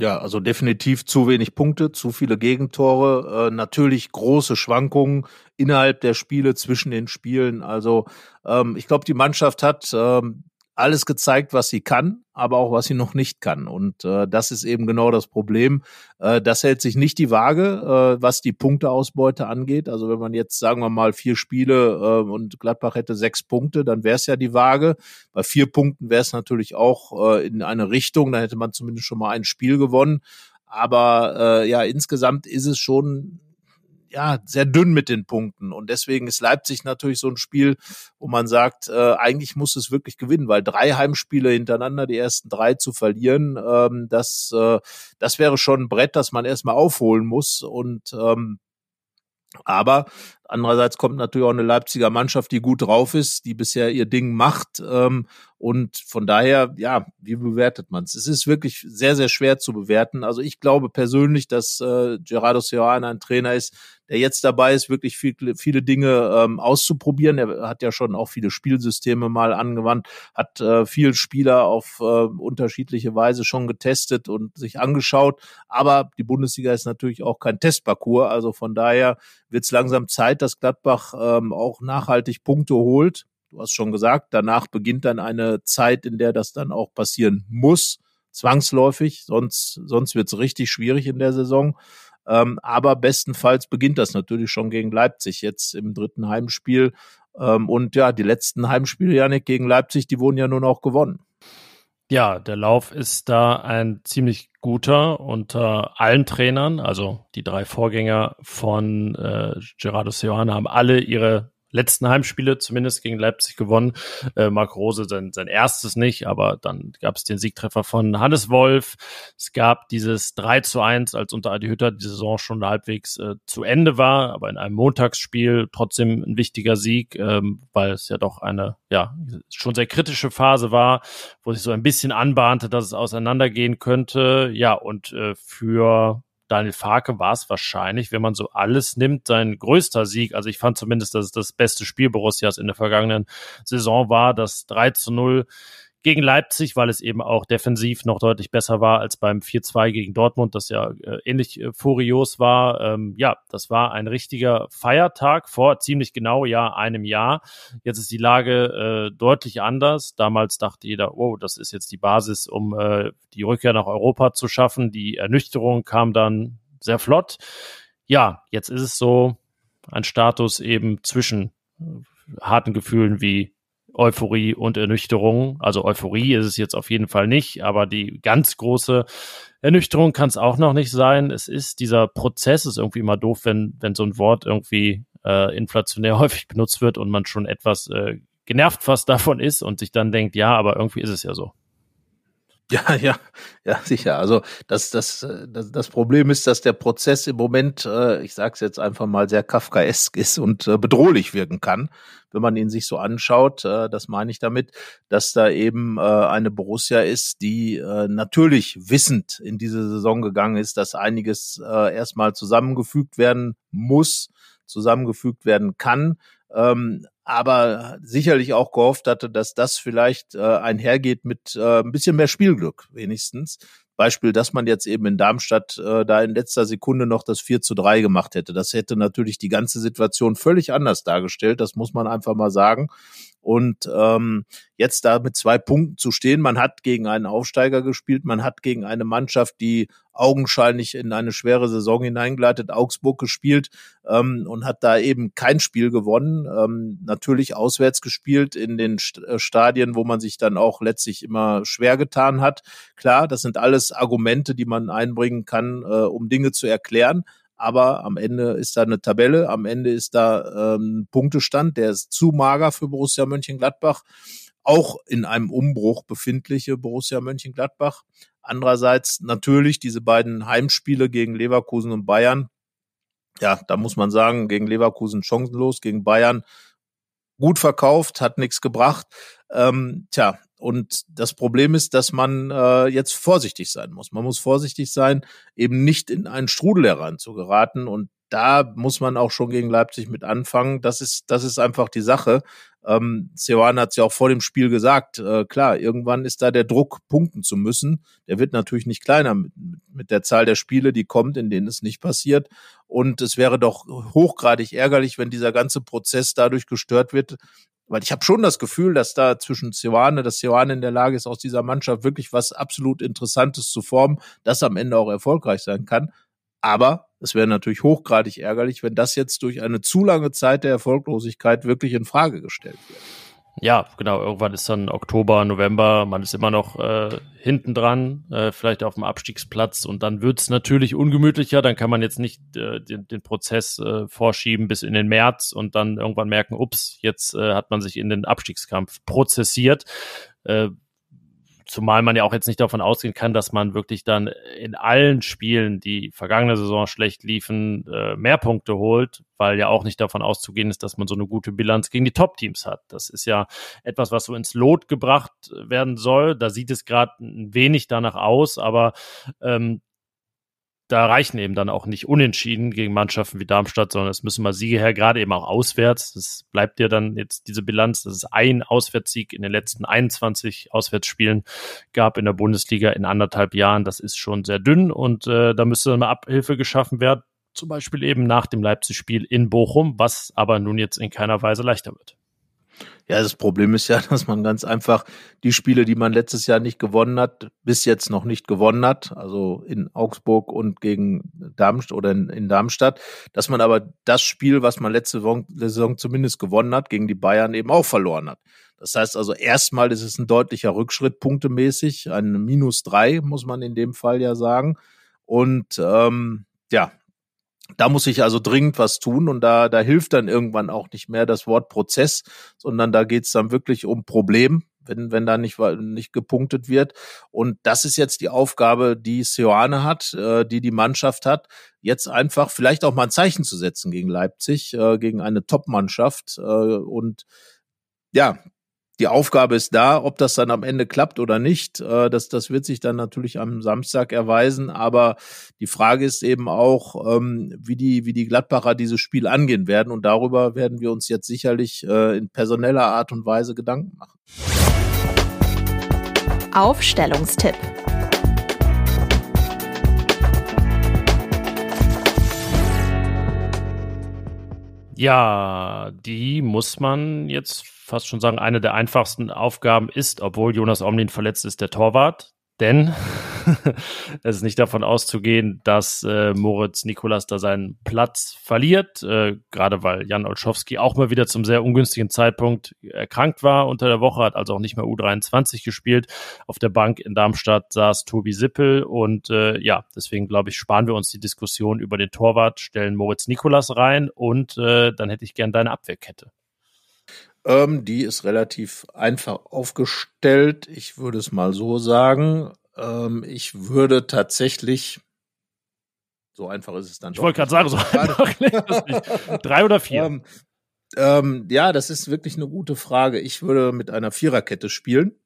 Ja, also definitiv zu wenig Punkte, zu viele Gegentore, äh, natürlich große Schwankungen innerhalb der Spiele, zwischen den Spielen. Also ähm, ich glaube, die Mannschaft hat ähm, alles gezeigt, was sie kann, aber auch was sie noch nicht kann. Und äh, das ist eben genau das Problem. Äh, das hält sich nicht die Waage, äh, was die Punkteausbeute angeht. Also wenn man jetzt, sagen wir mal, vier Spiele äh, und Gladbach hätte sechs Punkte, dann wäre es ja die Waage. Bei vier Punkten wäre es natürlich auch äh, in eine Richtung, dann hätte man zumindest schon mal ein Spiel gewonnen. Aber äh, ja, insgesamt ist es schon ja, sehr dünn mit den Punkten. Und deswegen ist Leipzig natürlich so ein Spiel, wo man sagt, äh, eigentlich muss es wirklich gewinnen, weil drei Heimspiele hintereinander, die ersten drei zu verlieren, ähm, das, äh, das wäre schon ein Brett, das man erstmal aufholen muss. Und ähm, Aber andererseits kommt natürlich auch eine Leipziger Mannschaft, die gut drauf ist, die bisher ihr Ding macht. Ähm, und von daher, ja, wie bewertet man es? Es ist wirklich sehr, sehr schwer zu bewerten. Also ich glaube persönlich, dass äh, Gerardo Seoane ein Trainer ist, der jetzt dabei ist, wirklich viel, viele Dinge ähm, auszuprobieren. Er hat ja schon auch viele Spielsysteme mal angewandt, hat äh, viele Spieler auf äh, unterschiedliche Weise schon getestet und sich angeschaut. Aber die Bundesliga ist natürlich auch kein Testparcours. Also von daher wird es langsam Zeit, dass Gladbach ähm, auch nachhaltig Punkte holt. Du hast schon gesagt, danach beginnt dann eine Zeit, in der das dann auch passieren muss, zwangsläufig, sonst, sonst wird es richtig schwierig in der Saison. Ähm, aber bestenfalls beginnt das natürlich schon gegen Leipzig jetzt im dritten Heimspiel. Ähm, und ja, die letzten Heimspiele, Janik, gegen Leipzig, die wurden ja nun auch gewonnen. Ja, der Lauf ist da ein ziemlich guter unter allen Trainern. Also die drei Vorgänger von äh, Gerardo Seoane haben alle ihre letzten Heimspiele zumindest gegen Leipzig gewonnen. Äh, Marc Rose sein, sein erstes nicht, aber dann gab es den Siegtreffer von Hannes Wolf. Es gab dieses 3 zu 1, als unter Adi Hütter die Saison schon halbwegs äh, zu Ende war, aber in einem Montagsspiel trotzdem ein wichtiger Sieg, ähm, weil es ja doch eine ja schon sehr kritische Phase war, wo sich so ein bisschen anbahnte, dass es auseinandergehen könnte. Ja, und äh, für Daniel Farke war es wahrscheinlich, wenn man so alles nimmt, sein größter Sieg. Also ich fand zumindest, dass es das beste Spiel Borussias in der vergangenen Saison war, das 3 zu 0 gegen Leipzig, weil es eben auch defensiv noch deutlich besser war als beim 4-2 gegen Dortmund, das ja äh, ähnlich äh, furios war. Ähm, ja, das war ein richtiger Feiertag vor ziemlich genau ja einem Jahr. Jetzt ist die Lage äh, deutlich anders. Damals dachte jeder, oh, das ist jetzt die Basis, um äh, die Rückkehr nach Europa zu schaffen. Die Ernüchterung kam dann sehr flott. Ja, jetzt ist es so ein Status eben zwischen äh, harten Gefühlen wie Euphorie und Ernüchterung. Also Euphorie ist es jetzt auf jeden Fall nicht, aber die ganz große Ernüchterung kann es auch noch nicht sein. Es ist dieser Prozess ist irgendwie immer doof, wenn wenn so ein Wort irgendwie äh, inflationär <laughs> häufig benutzt wird und man schon etwas äh, genervt fast davon ist und sich dann denkt, ja, aber irgendwie ist es ja so. Ja, ja, ja, sicher. Also das, das, das, das Problem ist, dass der Prozess im Moment, äh, ich sage es jetzt einfach mal, sehr kafkaesk ist und äh, bedrohlich wirken kann, wenn man ihn sich so anschaut. Äh, das meine ich damit, dass da eben äh, eine Borussia ist, die äh, natürlich wissend in diese Saison gegangen ist, dass einiges äh, erstmal zusammengefügt werden muss, zusammengefügt werden kann. Ähm, aber sicherlich auch gehofft hatte, dass das vielleicht äh, einhergeht mit äh, ein bisschen mehr Spielglück wenigstens. Beispiel, dass man jetzt eben in Darmstadt äh, da in letzter Sekunde noch das 4 zu 3 gemacht hätte. Das hätte natürlich die ganze Situation völlig anders dargestellt, das muss man einfach mal sagen. Und ähm, jetzt da mit zwei Punkten zu stehen, man hat gegen einen Aufsteiger gespielt, man hat gegen eine Mannschaft, die augenscheinlich in eine schwere Saison hineingleitet, Augsburg gespielt ähm, und hat da eben kein Spiel gewonnen. Ähm, natürlich auswärts gespielt in den äh, Stadien, wo man sich dann auch letztlich immer schwer getan hat. Klar, das sind alles Argumente, die man einbringen kann, äh, um Dinge zu erklären aber am Ende ist da eine Tabelle, am Ende ist da ähm, Punktestand, der ist zu mager für Borussia Mönchengladbach, auch in einem Umbruch befindliche Borussia Mönchengladbach. Andererseits natürlich diese beiden Heimspiele gegen Leverkusen und Bayern. Ja, da muss man sagen, gegen Leverkusen chancenlos, gegen Bayern gut verkauft, hat nichts gebracht. Ähm, tja, und das Problem ist, dass man äh, jetzt vorsichtig sein muss. Man muss vorsichtig sein, eben nicht in einen Strudel heranzugeraten. Und da muss man auch schon gegen Leipzig mit anfangen. Das ist, das ist einfach die Sache. Ähm, Seoane hat es ja auch vor dem Spiel gesagt. Äh, klar, irgendwann ist da der Druck, punkten zu müssen. Der wird natürlich nicht kleiner mit, mit der Zahl der Spiele, die kommt, in denen es nicht passiert. Und es wäre doch hochgradig ärgerlich, wenn dieser ganze Prozess dadurch gestört wird, weil ich habe schon das Gefühl, dass da zwischen Sioane, dass Sioane in der Lage ist, aus dieser Mannschaft wirklich was absolut Interessantes zu formen, das am Ende auch erfolgreich sein kann. Aber es wäre natürlich hochgradig ärgerlich, wenn das jetzt durch eine zu lange Zeit der Erfolglosigkeit wirklich in Frage gestellt wird. Ja, genau. Irgendwann ist dann Oktober, November, man ist immer noch äh, hinten dran, äh, vielleicht auf dem Abstiegsplatz und dann wird's natürlich ungemütlicher. Dann kann man jetzt nicht äh, den, den Prozess äh, vorschieben bis in den März und dann irgendwann merken, ups, jetzt äh, hat man sich in den Abstiegskampf prozessiert. Äh, Zumal man ja auch jetzt nicht davon ausgehen kann, dass man wirklich dann in allen Spielen, die vergangene Saison schlecht liefen, äh, mehr Punkte holt, weil ja auch nicht davon auszugehen ist, dass man so eine gute Bilanz gegen die Top-Teams hat. Das ist ja etwas, was so ins Lot gebracht werden soll. Da sieht es gerade ein wenig danach aus, aber ähm, da reichen eben dann auch nicht Unentschieden gegen Mannschaften wie Darmstadt, sondern es müssen mal Siege her, gerade eben auch auswärts. Das bleibt ja dann jetzt diese Bilanz, dass es ein Auswärtssieg in den letzten 21 Auswärtsspielen gab in der Bundesliga in anderthalb Jahren. Das ist schon sehr dünn und äh, da müsste dann mal Abhilfe geschaffen werden. Zum Beispiel eben nach dem Leipzig-Spiel in Bochum, was aber nun jetzt in keiner Weise leichter wird. Ja, das Problem ist ja, <laughs> dass man ganz einfach die Spiele, die man letztes Jahr nicht gewonnen hat, bis jetzt noch nicht gewonnen hat, also in Augsburg und gegen Darmstadt oder in, in Darmstadt, dass man aber das Spiel, was man letzte Saison, Saison zumindest gewonnen hat, gegen die Bayern eben auch verloren hat. Das heißt also, erstmal ist es ein deutlicher Rückschritt punktemäßig, ein Minus drei, muss man in dem Fall ja sagen. Und ähm, ja, da muss ich also dringend was tun und da, da hilft dann irgendwann auch nicht mehr das Wort Prozess, sondern da geht's dann wirklich um Problem, wenn, wenn da nicht, nicht gepunktet wird. Und das ist jetzt die Aufgabe, die Seoane hat, äh, die die Mannschaft hat, jetzt einfach vielleicht auch mal ein Zeichen zu setzen gegen Leipzig, äh, gegen eine Top-Mannschaft. Äh, und ja, die Aufgabe ist da, ob das dann am Ende klappt oder nicht. Äh, das, das wird sich dann natürlich am Samstag erweisen. Aber die Frage ist eben auch, ähm, wie die, wie die Gladbacher dieses Spiel angehen werden. Und darüber werden wir uns jetzt sicherlich äh, in personeller Art und Weise Gedanken machen. Aufstellungstipp. Ja, die muss man jetzt fast schon sagen, eine der einfachsten Aufgaben ist, obwohl Jonas Omlin verletzt ist, der Torwart. Denn <laughs> es ist nicht davon auszugehen, dass äh, Moritz Nikolas da seinen Platz verliert, äh, gerade weil Jan Olschowski auch mal wieder zum sehr ungünstigen Zeitpunkt erkrankt war unter der Woche, hat also auch nicht mehr U23 gespielt. Auf der Bank in Darmstadt saß Tobi Sippel und äh, ja, deswegen glaube ich, sparen wir uns die Diskussion über den Torwart, stellen Moritz Nikolas rein und äh, dann hätte ich gern deine Abwehrkette. Ähm, die ist relativ einfach aufgestellt. Ich würde es mal so sagen. Ähm, ich würde tatsächlich, so einfach ist es dann. Ich wollte gerade sagen, so einfach nicht. Drei oder vier? Ähm, ähm, ja, das ist wirklich eine gute Frage. Ich würde mit einer Viererkette spielen.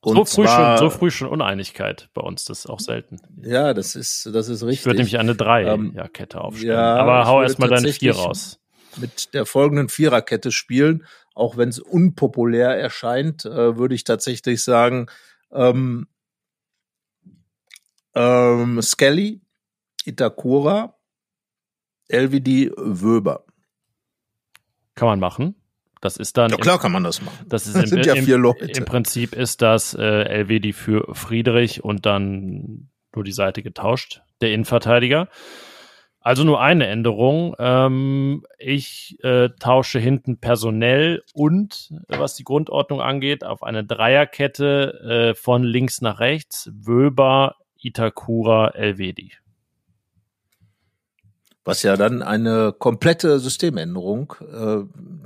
Und so früh, zwar, schon, so früh schon Uneinigkeit bei uns, das ist auch selten. Ja, das ist, das ist richtig. Ich würde nämlich eine Drei-Kette ähm, aufstellen. Ja, Aber hau erst mal deine Vier raus mit der folgenden Viererkette spielen. Auch wenn es unpopulär erscheint, äh, würde ich tatsächlich sagen, ähm, ähm, Skelly, Itakura, LVD, Wöber. Kann man machen. Das ist dann. Ja, klar kann man das machen. Das, ist <laughs> das sind im, ja vier Leute. Im Prinzip ist das äh, LWD für Friedrich und dann nur die Seite getauscht, der Innenverteidiger. Also nur eine Änderung. Ähm, ich äh, tausche hinten personell und, was die Grundordnung angeht, auf eine Dreierkette äh, von links nach rechts. Wöber, Itakura, Elvedi. Was ja dann eine komplette Systemänderung, äh,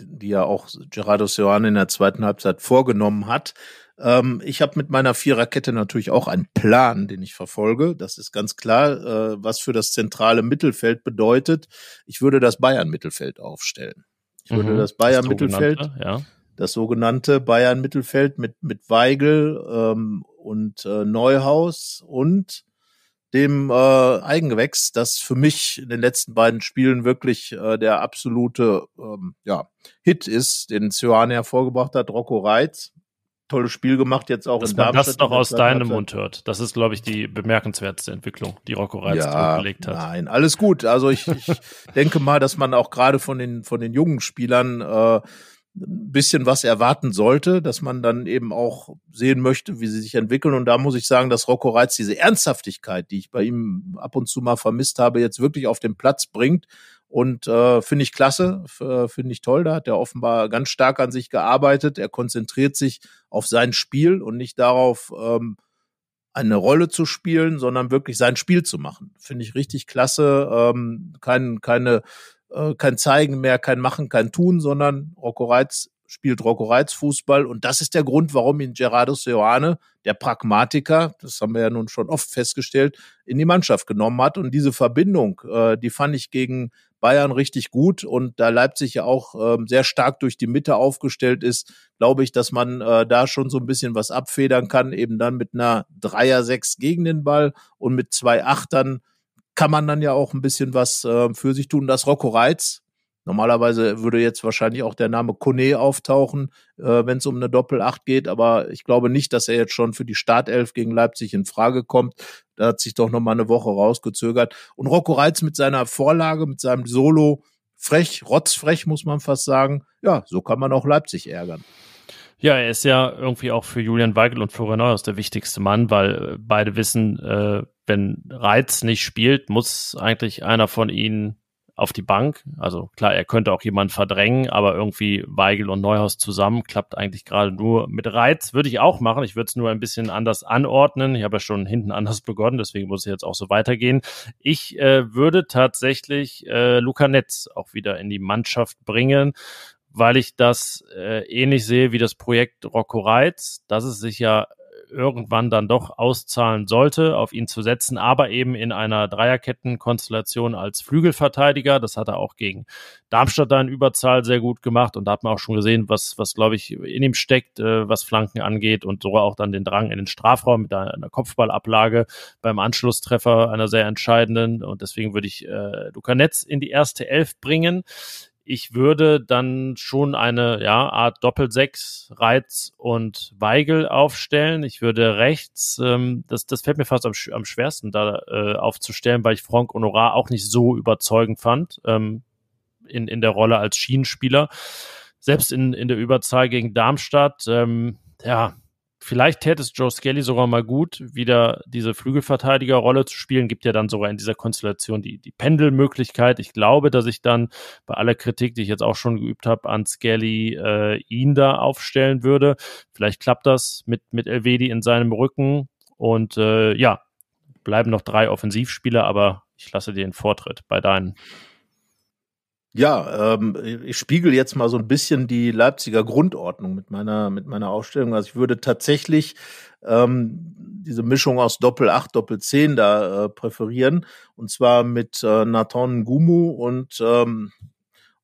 die ja auch Gerardo Seoane in der zweiten Halbzeit vorgenommen hat, ähm, ich habe mit meiner Viererkette natürlich auch einen Plan, den ich verfolge. Das ist ganz klar, äh, was für das zentrale Mittelfeld bedeutet. Ich würde das Bayern-Mittelfeld aufstellen. Ich würde mhm, das Bayern-Mittelfeld, das, ja. das sogenannte Bayern-Mittelfeld mit, mit Weigel ähm, und äh, Neuhaus und dem äh, Eigengewächs, das für mich in den letzten beiden Spielen wirklich äh, der absolute ähm, ja, Hit ist, den Cioane hervorgebracht hat, Rocco Reitz tolles Spiel gemacht, jetzt auch Dass in man Darmstadt. das noch aus deinem Mund hört. Das ist, glaube ich, die bemerkenswerteste Entwicklung, die Rocco Reitz ja, gelegt hat. Nein, alles gut. Also ich, ich <laughs> denke mal, dass man auch gerade von den, von den jungen Spielern äh, ein bisschen was erwarten sollte, dass man dann eben auch sehen möchte, wie sie sich entwickeln. Und da muss ich sagen, dass Rocco Reitz diese Ernsthaftigkeit, die ich bei ihm ab und zu mal vermisst habe, jetzt wirklich auf den Platz bringt und äh, finde ich klasse, finde ich toll. Da hat er offenbar ganz stark an sich gearbeitet. Er konzentriert sich auf sein Spiel und nicht darauf, ähm, eine Rolle zu spielen, sondern wirklich sein Spiel zu machen. Finde ich richtig klasse. Ähm, kein, keine, äh, kein Zeigen mehr, kein Machen, kein Tun, sondern Rocco Reitz spielt Rocco Reitz Fußball und das ist der Grund, warum ihn Gerardo Seoane, der Pragmatiker, das haben wir ja nun schon oft festgestellt, in die Mannschaft genommen hat und diese Verbindung, äh, die fand ich gegen Bayern richtig gut und da Leipzig ja auch äh, sehr stark durch die Mitte aufgestellt ist, glaube ich, dass man äh, da schon so ein bisschen was abfedern kann, eben dann mit einer Dreier-Sechs gegen den Ball und mit zwei Achtern kann man dann ja auch ein bisschen was äh, für sich tun. Das Rocco Reitz, Normalerweise würde jetzt wahrscheinlich auch der Name Kone auftauchen, äh, wenn es um eine Doppel-Acht geht, aber ich glaube nicht, dass er jetzt schon für die Startelf gegen Leipzig in Frage kommt. Da hat sich doch noch mal eine Woche rausgezögert. Und Rocco Reitz mit seiner Vorlage, mit seinem Solo, frech, rotzfrech, muss man fast sagen. Ja, so kann man auch Leipzig ärgern. Ja, er ist ja irgendwie auch für Julian Weigel und Florian Neuhaus der wichtigste Mann, weil äh, beide wissen, äh, wenn Reiz nicht spielt, muss eigentlich einer von ihnen auf die Bank. Also klar, er könnte auch jemanden verdrängen, aber irgendwie Weigel und Neuhaus zusammen klappt eigentlich gerade nur mit Reiz. Würde ich auch machen. Ich würde es nur ein bisschen anders anordnen. Ich habe ja schon hinten anders <laughs> begonnen, deswegen muss es jetzt auch so weitergehen. Ich äh, würde tatsächlich äh, Luca Netz auch wieder in die Mannschaft bringen weil ich das äh, ähnlich sehe wie das Projekt Rocco Reitz, dass es sich ja irgendwann dann doch auszahlen sollte, auf ihn zu setzen, aber eben in einer Dreierkettenkonstellation als Flügelverteidiger. Das hat er auch gegen Darmstadt da in Überzahl sehr gut gemacht und da hat man auch schon gesehen, was, was glaube ich, in ihm steckt, äh, was Flanken angeht und so auch dann den Drang in den Strafraum mit einer, einer Kopfballablage beim Anschlusstreffer einer sehr entscheidenden und deswegen würde ich äh, Luca Netz in die erste Elf bringen ich würde dann schon eine ja, Art Doppelsechs, Reiz und Weigel aufstellen. Ich würde rechts, ähm, das, das fällt mir fast am, am schwersten da äh, aufzustellen, weil ich Franck Honorar auch nicht so überzeugend fand ähm, in, in der Rolle als Schienenspieler. Selbst in, in der Überzahl gegen Darmstadt, ähm, ja, Vielleicht täte es Joe Skelly sogar mal gut, wieder diese Flügelverteidigerrolle zu spielen. Gibt ja dann sogar in dieser Konstellation die, die Pendelmöglichkeit. Ich glaube, dass ich dann bei aller Kritik, die ich jetzt auch schon geübt habe, an Skelly äh, ihn da aufstellen würde. Vielleicht klappt das mit, mit Elvedi in seinem Rücken. Und äh, ja, bleiben noch drei Offensivspieler, aber ich lasse dir den Vortritt bei deinen. Ja, ähm, ich spiegel jetzt mal so ein bisschen die Leipziger Grundordnung mit meiner mit meiner Ausstellung. Also ich würde tatsächlich ähm, diese Mischung aus Doppel 8, Doppel 10 da äh, präferieren und zwar mit äh, Nathan Gumu und ähm,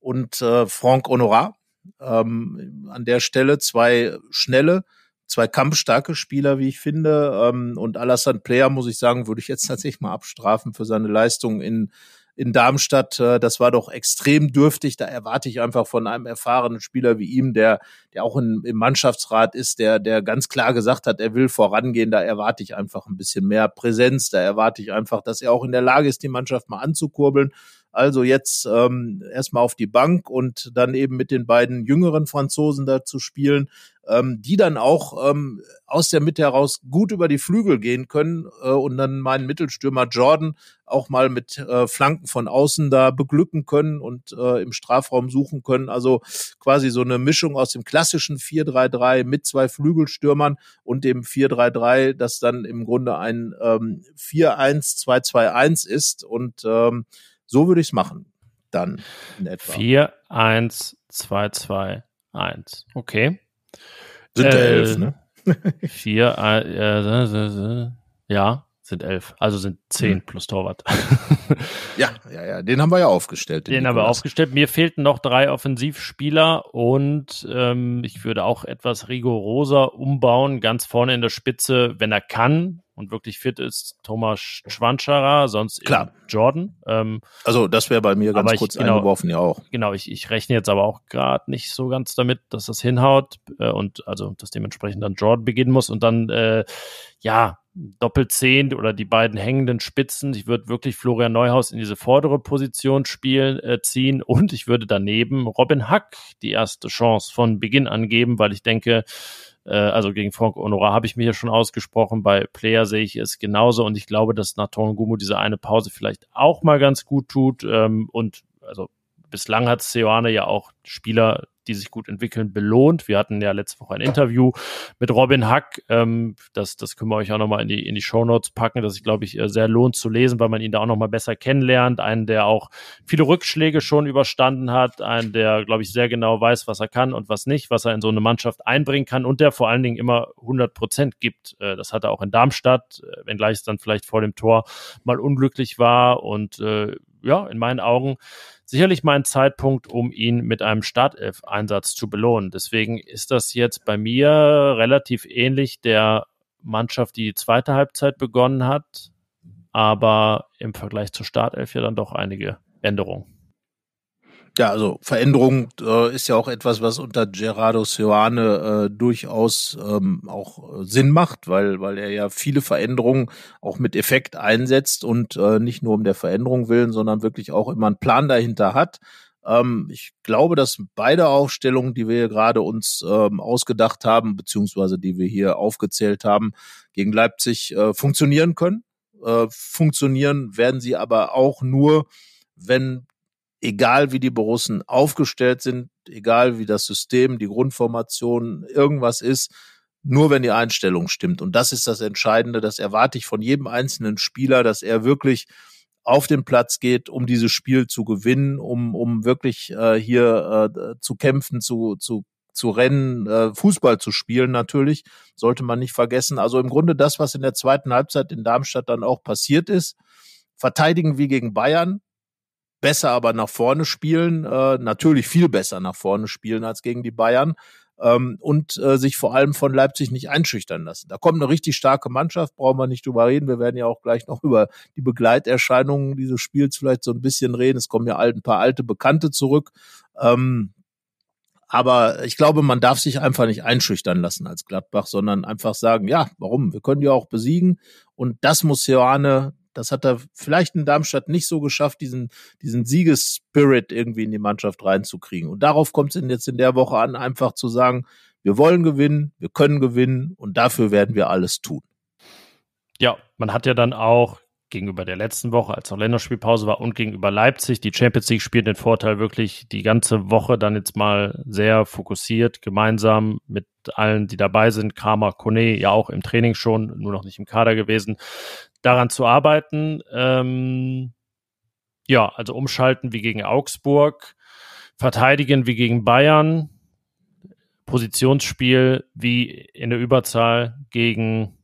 und äh, Franck Honorat. Ähm, an der Stelle zwei schnelle, zwei kampfstarke Spieler, wie ich finde. Ähm, und Alassane Player, muss ich sagen, würde ich jetzt <laughs> tatsächlich mal abstrafen für seine Leistung in in Darmstadt, äh, das war doch extrem dürftig. Da erwarte ich einfach von einem erfahrenen Spieler wie ihm, der, der auch in, im Mannschaftsrat ist, der, der ganz klar gesagt hat, er will vorangehen. Da erwarte ich einfach ein bisschen mehr Präsenz. Da erwarte ich einfach, dass er auch in der Lage ist, die Mannschaft mal anzukurbeln. Also jetzt ähm, erstmal auf die Bank und dann eben mit den beiden jüngeren Franzosen da zu spielen, ähm, die dann auch ähm, aus der Mitte heraus gut über die Flügel gehen können äh, und dann meinen Mittelstürmer Jordan auch mal mit äh, Flanken von außen da beglücken können und äh, im Strafraum suchen können. Also quasi so eine Mischung aus dem klassischen 4-3-3 mit zwei Flügelstürmern und dem 4-3-3, das dann im Grunde ein ähm, 4-1-2-2-1 ist und ähm, so würde ich es machen. Dann in etwa. 4, 1, 2, 2, 1. Okay. Sind äh, elf, ne? <laughs> 4, äh, äh, ja, sind elf. Also sind zehn hm. plus Torwart. <laughs> ja, ja, ja. Den haben wir ja aufgestellt. Den, den haben wir aufgestellt. Mir fehlten noch drei Offensivspieler und ähm, ich würde auch etwas rigoroser umbauen. Ganz vorne in der Spitze, wenn er kann und wirklich fit ist, Thomas Schwanscherer, sonst Klar. Jordan. Ähm, also das wäre bei mir ganz kurz genau, eingeworfen, ja auch. Genau, ich, ich rechne jetzt aber auch gerade nicht so ganz damit, dass das hinhaut äh, und also dass dementsprechend dann Jordan beginnen muss und dann äh, ja Doppelzehn oder die beiden hängenden Spitzen. Ich würde wirklich Florian Neuhaus in diese vordere Position spielen, äh, ziehen und ich würde daneben Robin Hack die erste Chance von Beginn an geben, weil ich denke, äh, also gegen Frank Honora habe ich mir hier schon ausgesprochen. Bei Player sehe ich es genauso und ich glaube, dass Nathan Gumu diese eine Pause vielleicht auch mal ganz gut tut. Ähm, und also bislang hat Seoane ja auch Spieler die sich gut entwickeln, belohnt. Wir hatten ja letzte Woche ein Interview mit Robin Hack. Ähm, das, das können wir euch auch nochmal in die, in die Show Notes packen. Das ist, glaube ich, äh, sehr lohnt zu lesen, weil man ihn da auch nochmal besser kennenlernt. Einen, der auch viele Rückschläge schon überstanden hat. Einen, der, glaube ich, sehr genau weiß, was er kann und was nicht, was er in so eine Mannschaft einbringen kann und der vor allen Dingen immer 100 Prozent gibt. Äh, das hat er auch in Darmstadt, äh, wenngleich es dann vielleicht vor dem Tor mal unglücklich war und äh, ja, in meinen Augen sicherlich mal ein Zeitpunkt, um ihn mit einem Startelf-Einsatz zu belohnen. Deswegen ist das jetzt bei mir relativ ähnlich der Mannschaft, die die zweite Halbzeit begonnen hat, aber im Vergleich zur Startelf ja dann doch einige Änderungen. Ja, also Veränderung äh, ist ja auch etwas, was unter Gerardo Seoane äh, durchaus ähm, auch äh, Sinn macht, weil, weil er ja viele Veränderungen auch mit Effekt einsetzt und äh, nicht nur um der Veränderung willen, sondern wirklich auch immer einen Plan dahinter hat. Ähm, ich glaube, dass beide Aufstellungen, die wir gerade uns ähm, ausgedacht haben, beziehungsweise die wir hier aufgezählt haben, gegen Leipzig äh, funktionieren können. Äh, funktionieren werden sie aber auch nur, wenn egal wie die Borussen aufgestellt sind, egal wie das System, die Grundformation, irgendwas ist, nur wenn die Einstellung stimmt. Und das ist das Entscheidende. Das erwarte ich von jedem einzelnen Spieler, dass er wirklich auf den Platz geht, um dieses Spiel zu gewinnen, um, um wirklich äh, hier äh, zu kämpfen, zu, zu, zu rennen, äh, Fußball zu spielen natürlich, sollte man nicht vergessen. Also im Grunde das, was in der zweiten Halbzeit in Darmstadt dann auch passiert ist. Verteidigen wie gegen Bayern, besser aber nach vorne spielen, äh, natürlich viel besser nach vorne spielen als gegen die Bayern ähm, und äh, sich vor allem von Leipzig nicht einschüchtern lassen. Da kommt eine richtig starke Mannschaft, brauchen wir nicht drüber reden. Wir werden ja auch gleich noch über die Begleiterscheinungen dieses Spiels vielleicht so ein bisschen reden. Es kommen ja ein paar alte Bekannte zurück. Ähm, aber ich glaube, man darf sich einfach nicht einschüchtern lassen als Gladbach, sondern einfach sagen, ja, warum? Wir können die auch besiegen. Und das muss Johanne das hat er vielleicht in Darmstadt nicht so geschafft, diesen, diesen Siegesspirit irgendwie in die Mannschaft reinzukriegen. Und darauf kommt es jetzt in der Woche an, einfach zu sagen, wir wollen gewinnen, wir können gewinnen und dafür werden wir alles tun. Ja, man hat ja dann auch gegenüber der letzten Woche, als noch Länderspielpause war und gegenüber Leipzig, die Champions League spielt den Vorteil wirklich die ganze Woche dann jetzt mal sehr fokussiert, gemeinsam mit allen, die dabei sind. Kramer, Kone ja auch im Training schon, nur noch nicht im Kader gewesen, daran zu arbeiten. Ähm, ja, also umschalten wie gegen Augsburg, verteidigen wie gegen Bayern, Positionsspiel wie in der Überzahl gegen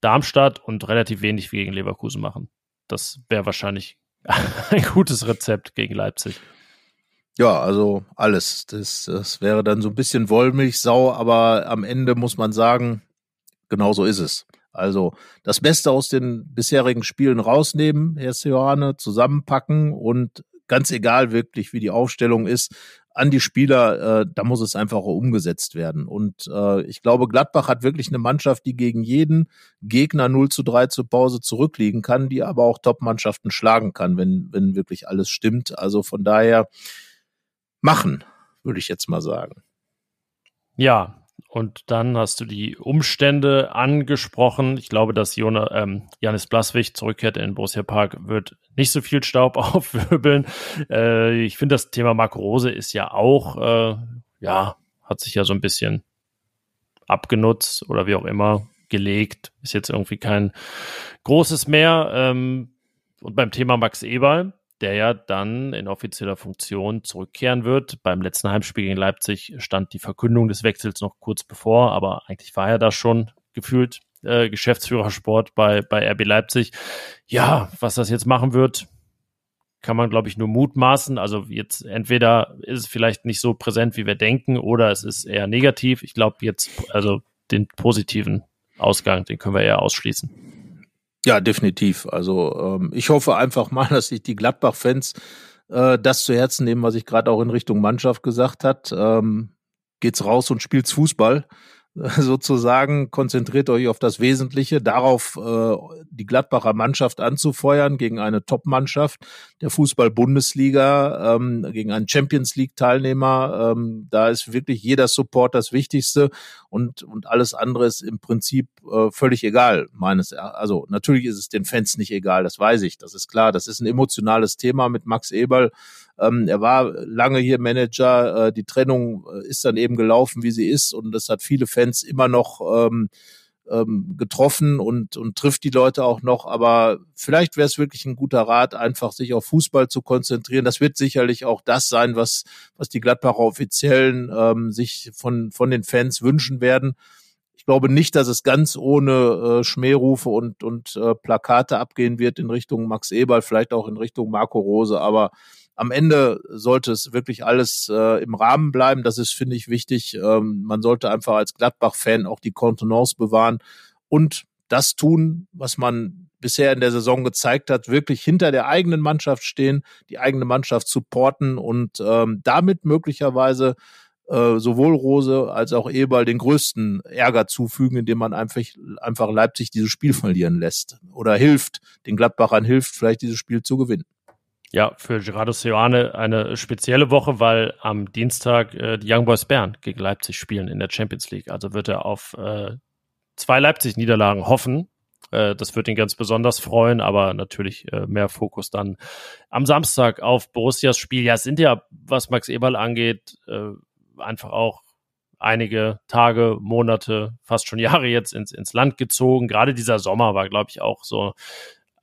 Darmstadt und relativ wenig wie gegen Leverkusen machen. Das wäre wahrscheinlich <laughs> ein gutes Rezept gegen Leipzig. Ja, also alles. Das, das wäre dann so ein bisschen Wollmilchsau, aber am Ende muss man sagen, genau so ist es. Also das Beste aus den bisherigen Spielen rausnehmen, Herr Seoane, zusammenpacken und ganz egal wirklich, wie die Aufstellung ist, an die Spieler, äh, da muss es einfach umgesetzt werden. Und äh, ich glaube, Gladbach hat wirklich eine Mannschaft, die gegen jeden Gegner 0 zu 3 zur Pause zurückliegen kann, die aber auch Top-Mannschaften schlagen kann, wenn, wenn wirklich alles stimmt. Also von daher machen, würde ich jetzt mal sagen. Ja, und dann hast du die Umstände angesprochen. Ich glaube, dass Jona, ähm, Janis Blaswig zurückkehrt in Borussia Park, wird nicht so viel Staub <laughs> aufwirbeln. Äh, ich finde, das Thema Marco Rose ist ja auch, äh, ja, hat sich ja so ein bisschen abgenutzt oder wie auch immer gelegt. Ist jetzt irgendwie kein großes mehr. Ähm, und beim Thema Max Eberl, der ja dann in offizieller Funktion zurückkehren wird. Beim letzten Heimspiel gegen Leipzig stand die Verkündung des Wechsels noch kurz bevor, aber eigentlich war er da schon gefühlt äh, Geschäftsführersport bei, bei RB Leipzig. Ja, was das jetzt machen wird, kann man, glaube ich, nur mutmaßen. Also jetzt entweder ist es vielleicht nicht so präsent, wie wir denken, oder es ist eher negativ. Ich glaube jetzt, also den positiven Ausgang, den können wir eher ausschließen. Ja, definitiv. Also ähm, ich hoffe einfach mal, <laughs> dass sich die Gladbach-Fans äh, das zu Herzen nehmen, was ich gerade auch in Richtung Mannschaft gesagt hat. Ähm, geht's raus und spielt's Fußball. <laughs> sozusagen, konzentriert euch auf das Wesentliche, darauf äh, die Gladbacher Mannschaft anzufeuern gegen eine Top-Mannschaft der Fußball-Bundesliga, ähm, gegen einen Champions League-Teilnehmer. Ähm, da ist wirklich jeder Support das Wichtigste und, und alles andere ist im Prinzip äh, völlig egal, meines Also natürlich ist es den Fans nicht egal, das weiß ich, das ist klar. Das ist ein emotionales Thema mit Max Eberl Ähm, er war lange hier Manager. Äh, die Trennung äh, ist dann eben gelaufen, wie sie ist. Und das hat viele Fans immer noch ähm, ähm, getroffen und, und trifft die Leute auch noch. Aber vielleicht wäre es wirklich ein guter Rat, einfach sich auf Fußball zu konzentrieren. Das wird sicherlich auch das sein, was, was die Gladbacher Offiziellen ähm, sich von, von den Fans wünschen werden. Ich glaube nicht, dass es ganz ohne äh, Schmährufe und, und äh, Plakate abgehen wird in Richtung Max Eberl, vielleicht auch in Richtung Marco Rose. Aber am Ende sollte es wirklich alles äh, im Rahmen bleiben. Das ist, finde ich, wichtig. Ähm, man sollte einfach als Gladbach-Fan auch die Kontenance bewahren und das tun, was man bisher in der Saison gezeigt hat, wirklich hinter der eigenen Mannschaft stehen, die eigene Mannschaft supporten und ähm, damit möglicherweise äh, sowohl Rose als auch Eberl den größten Ärger zufügen, indem man einfach, einfach Leipzig dieses Spiel verlieren lässt oder hilft, den Gladbachern hilft, vielleicht dieses Spiel zu gewinnen. Ja, für Gerardo Seoane eine spezielle Woche, weil am Dienstag äh, die Young Boys Bern gegen Leipzig spielen in der Champions League. Also wird er auf äh, zwei Leipzig-Niederlagen hoffen. Äh, das wird ihn ganz besonders freuen, aber natürlich äh, mehr Fokus dann am Samstag auf Borussias Spiel. Ja, es sind ja, was Max Eberl angeht, äh, einfach auch einige Tage, Monate, fast schon Jahre jetzt ins, ins Land gezogen. Gerade dieser Sommer war, glaube ich, auch so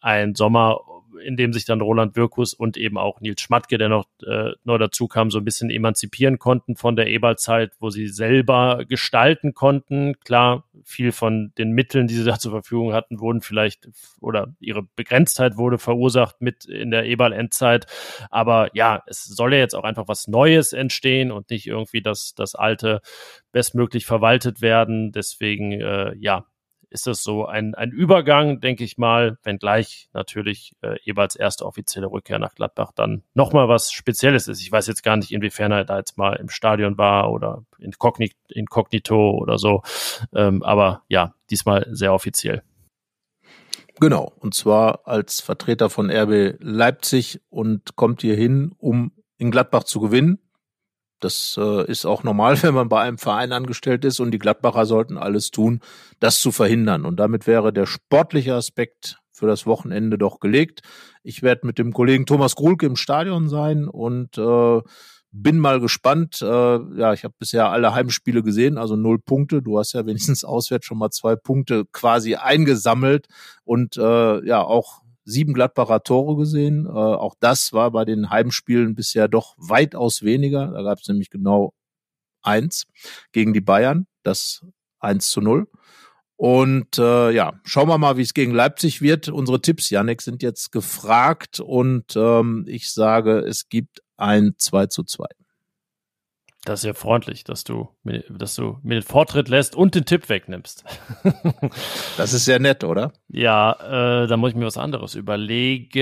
ein Sommer, in dem sich dann Roland Wirkus und eben auch Nils Schmatke, der noch äh, neu dazu kam, so ein bisschen emanzipieren konnten von der Eberl-Zeit, wo sie selber gestalten konnten. Klar, viel von den Mitteln, die sie <laughs> da zur Verfügung hatten, wurden vielleicht oder ihre Begrenztheit wurde verursacht mit in der Eberl-Endzeit. Aber ja, es soll ja jetzt auch einfach was Neues entstehen und nicht irgendwie das, das Alte bestmöglich verwaltet werden. Deswegen, äh, ja, ist das so ein, ein Übergang, denke ich mal, wenngleich natürlich äh, Eberts erste offizielle Rückkehr nach Gladbach dann nochmal was Spezielles ist. Ich weiß jetzt gar nicht, inwiefern er da jetzt mal im Stadion war oder inkognito, inkognito oder so. Ähm, aber ja, diesmal sehr offiziell. Genau, und zwar als Vertreter von RB Leipzig und kommt hier hin, um in Gladbach zu gewinnen. Das äh, ist auch normal, <laughs> wenn man bei einem Verein angestellt ist und die Gladbacher sollten alles tun, das zu verhindern. Und damit wäre der sportliche Aspekt für das Wochenende doch gelegt. Ich werde mit dem Kollegen Thomas Grulke im Stadion sein und äh, bin mal gespannt. Äh, ja, ich habe bisher alle Heimspiele gesehen, also null Punkte. Du hast ja <laughs> wenigstens auswärts schon mal zwei Punkte quasi eingesammelt und äh, ja auch sieben Gladbacher Tore gesehen. Äh, auch das war bei den Heimspielen bisher doch weitaus weniger. Da gab es nämlich genau eins gegen die Bayern, das eins zu null. Und äh, ja, schauen wir mal, wie es gegen Leipzig wird. Unsere Tipps, Janik, sind jetzt gefragt und ähm, ich sage, es gibt ein 2 zu 2. Das ist ja freundlich, dass du, dass du mir den Vortritt lässt und den Tipp wegnimmst. <laughs> das ist sehr nett, oder? Ja, äh, da muss ich mir was anderes überlegen.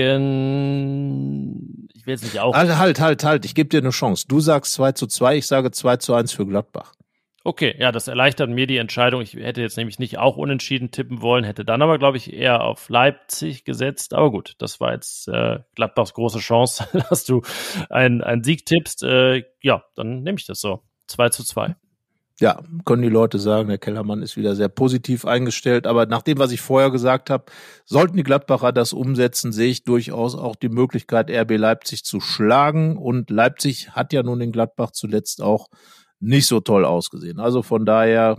Ich will jetzt nicht auch. Halt, halt, halt, halt. Ich gebe dir eine Chance. Du sagst 2 zu 2, ich sage 2 zu 1 für Gladbach. Okay, ja, das erleichtert mir die Entscheidung. Ich hätte jetzt nämlich nicht auch unentschieden tippen wollen, hätte dann aber, glaube ich, eher auf Leipzig gesetzt. Aber gut, das war jetzt äh, Gladbachs große Chance, <laughs> dass du einen, einen Sieg tippst. Äh, ja, dann nehme ich das so. 2 zu 2. Ja, können die Leute sagen, der Kellermann ist wieder sehr positiv eingestellt. Aber nach dem, was ich vorher gesagt habe, sollten die Gladbacher das umsetzen, sehe ich durchaus auch die Möglichkeit, RB Leipzig zu schlagen. Und Leipzig hat ja nun in Gladbach zuletzt auch nicht so toll ausgesehen. Also von daher,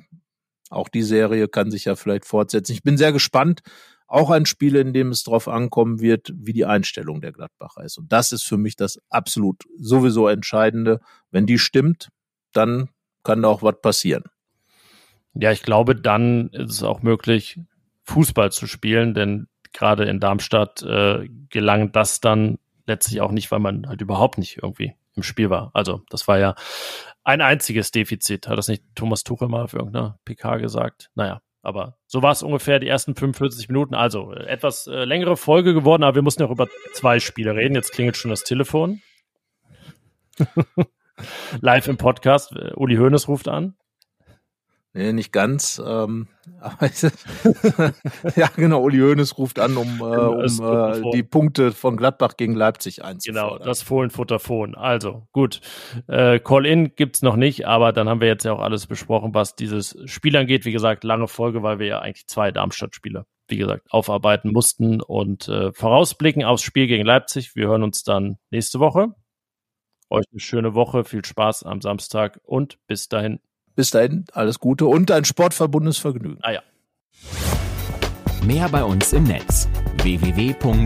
auch die Serie kann sich ja vielleicht fortsetzen. Ich bin sehr gespannt. Auch ein Spiel, in dem es darauf ankommen wird, wie die Einstellung der Gladbacher ist. Und das ist für mich das absolut sowieso Entscheidende. Wenn die stimmt, dann kann da auch was passieren. Ja, ich glaube, dann ist es auch möglich, Fußball zu spielen, denn gerade in Darmstadt äh, gelang das dann letztlich auch nicht, weil man halt überhaupt nicht irgendwie im Spiel war. Also das war ja ein einziges Defizit. Hat das nicht Thomas Tuchel mal für irgendeine PK gesagt? Naja, aber so war es ungefähr die ersten 45 Minuten. Also äh, etwas äh, längere Folge geworden, aber wir mussten ja auch über zwei Spiele reden. Jetzt klingelt schon das Telefon. <laughs> Live im Podcast. Äh, Uli Hoeneß ruft an. Nee, nicht ganz. Ähm, <laughs> <laughs> ja, genau. Uli Hoeneß ruft an, um, äh, um äh, die Punkte von Gladbach gegen Leipzig einzufordern. Genau, das Fohlenfutterphone. Also, gut. Äh, Call-In gibt's noch nicht, aber dann haben wir jetzt ja auch alles besprochen, was dieses Spiel angeht. Wie gesagt, lange Folge, weil wir ja eigentlich zwei Darmstadt-Spiele, wie gesagt, aufarbeiten mussten und äh, vorausblicken aufs Spiel gegen Leipzig. Wir hören uns dann nächste Woche. Euch eine schöne Woche, viel Spaß am Samstag und bis dahin. Bis dahin, alles Gute und ein sportverbundenes Vergnügen. Ah ja. Mehr bei uns im Netz www.rp-online.de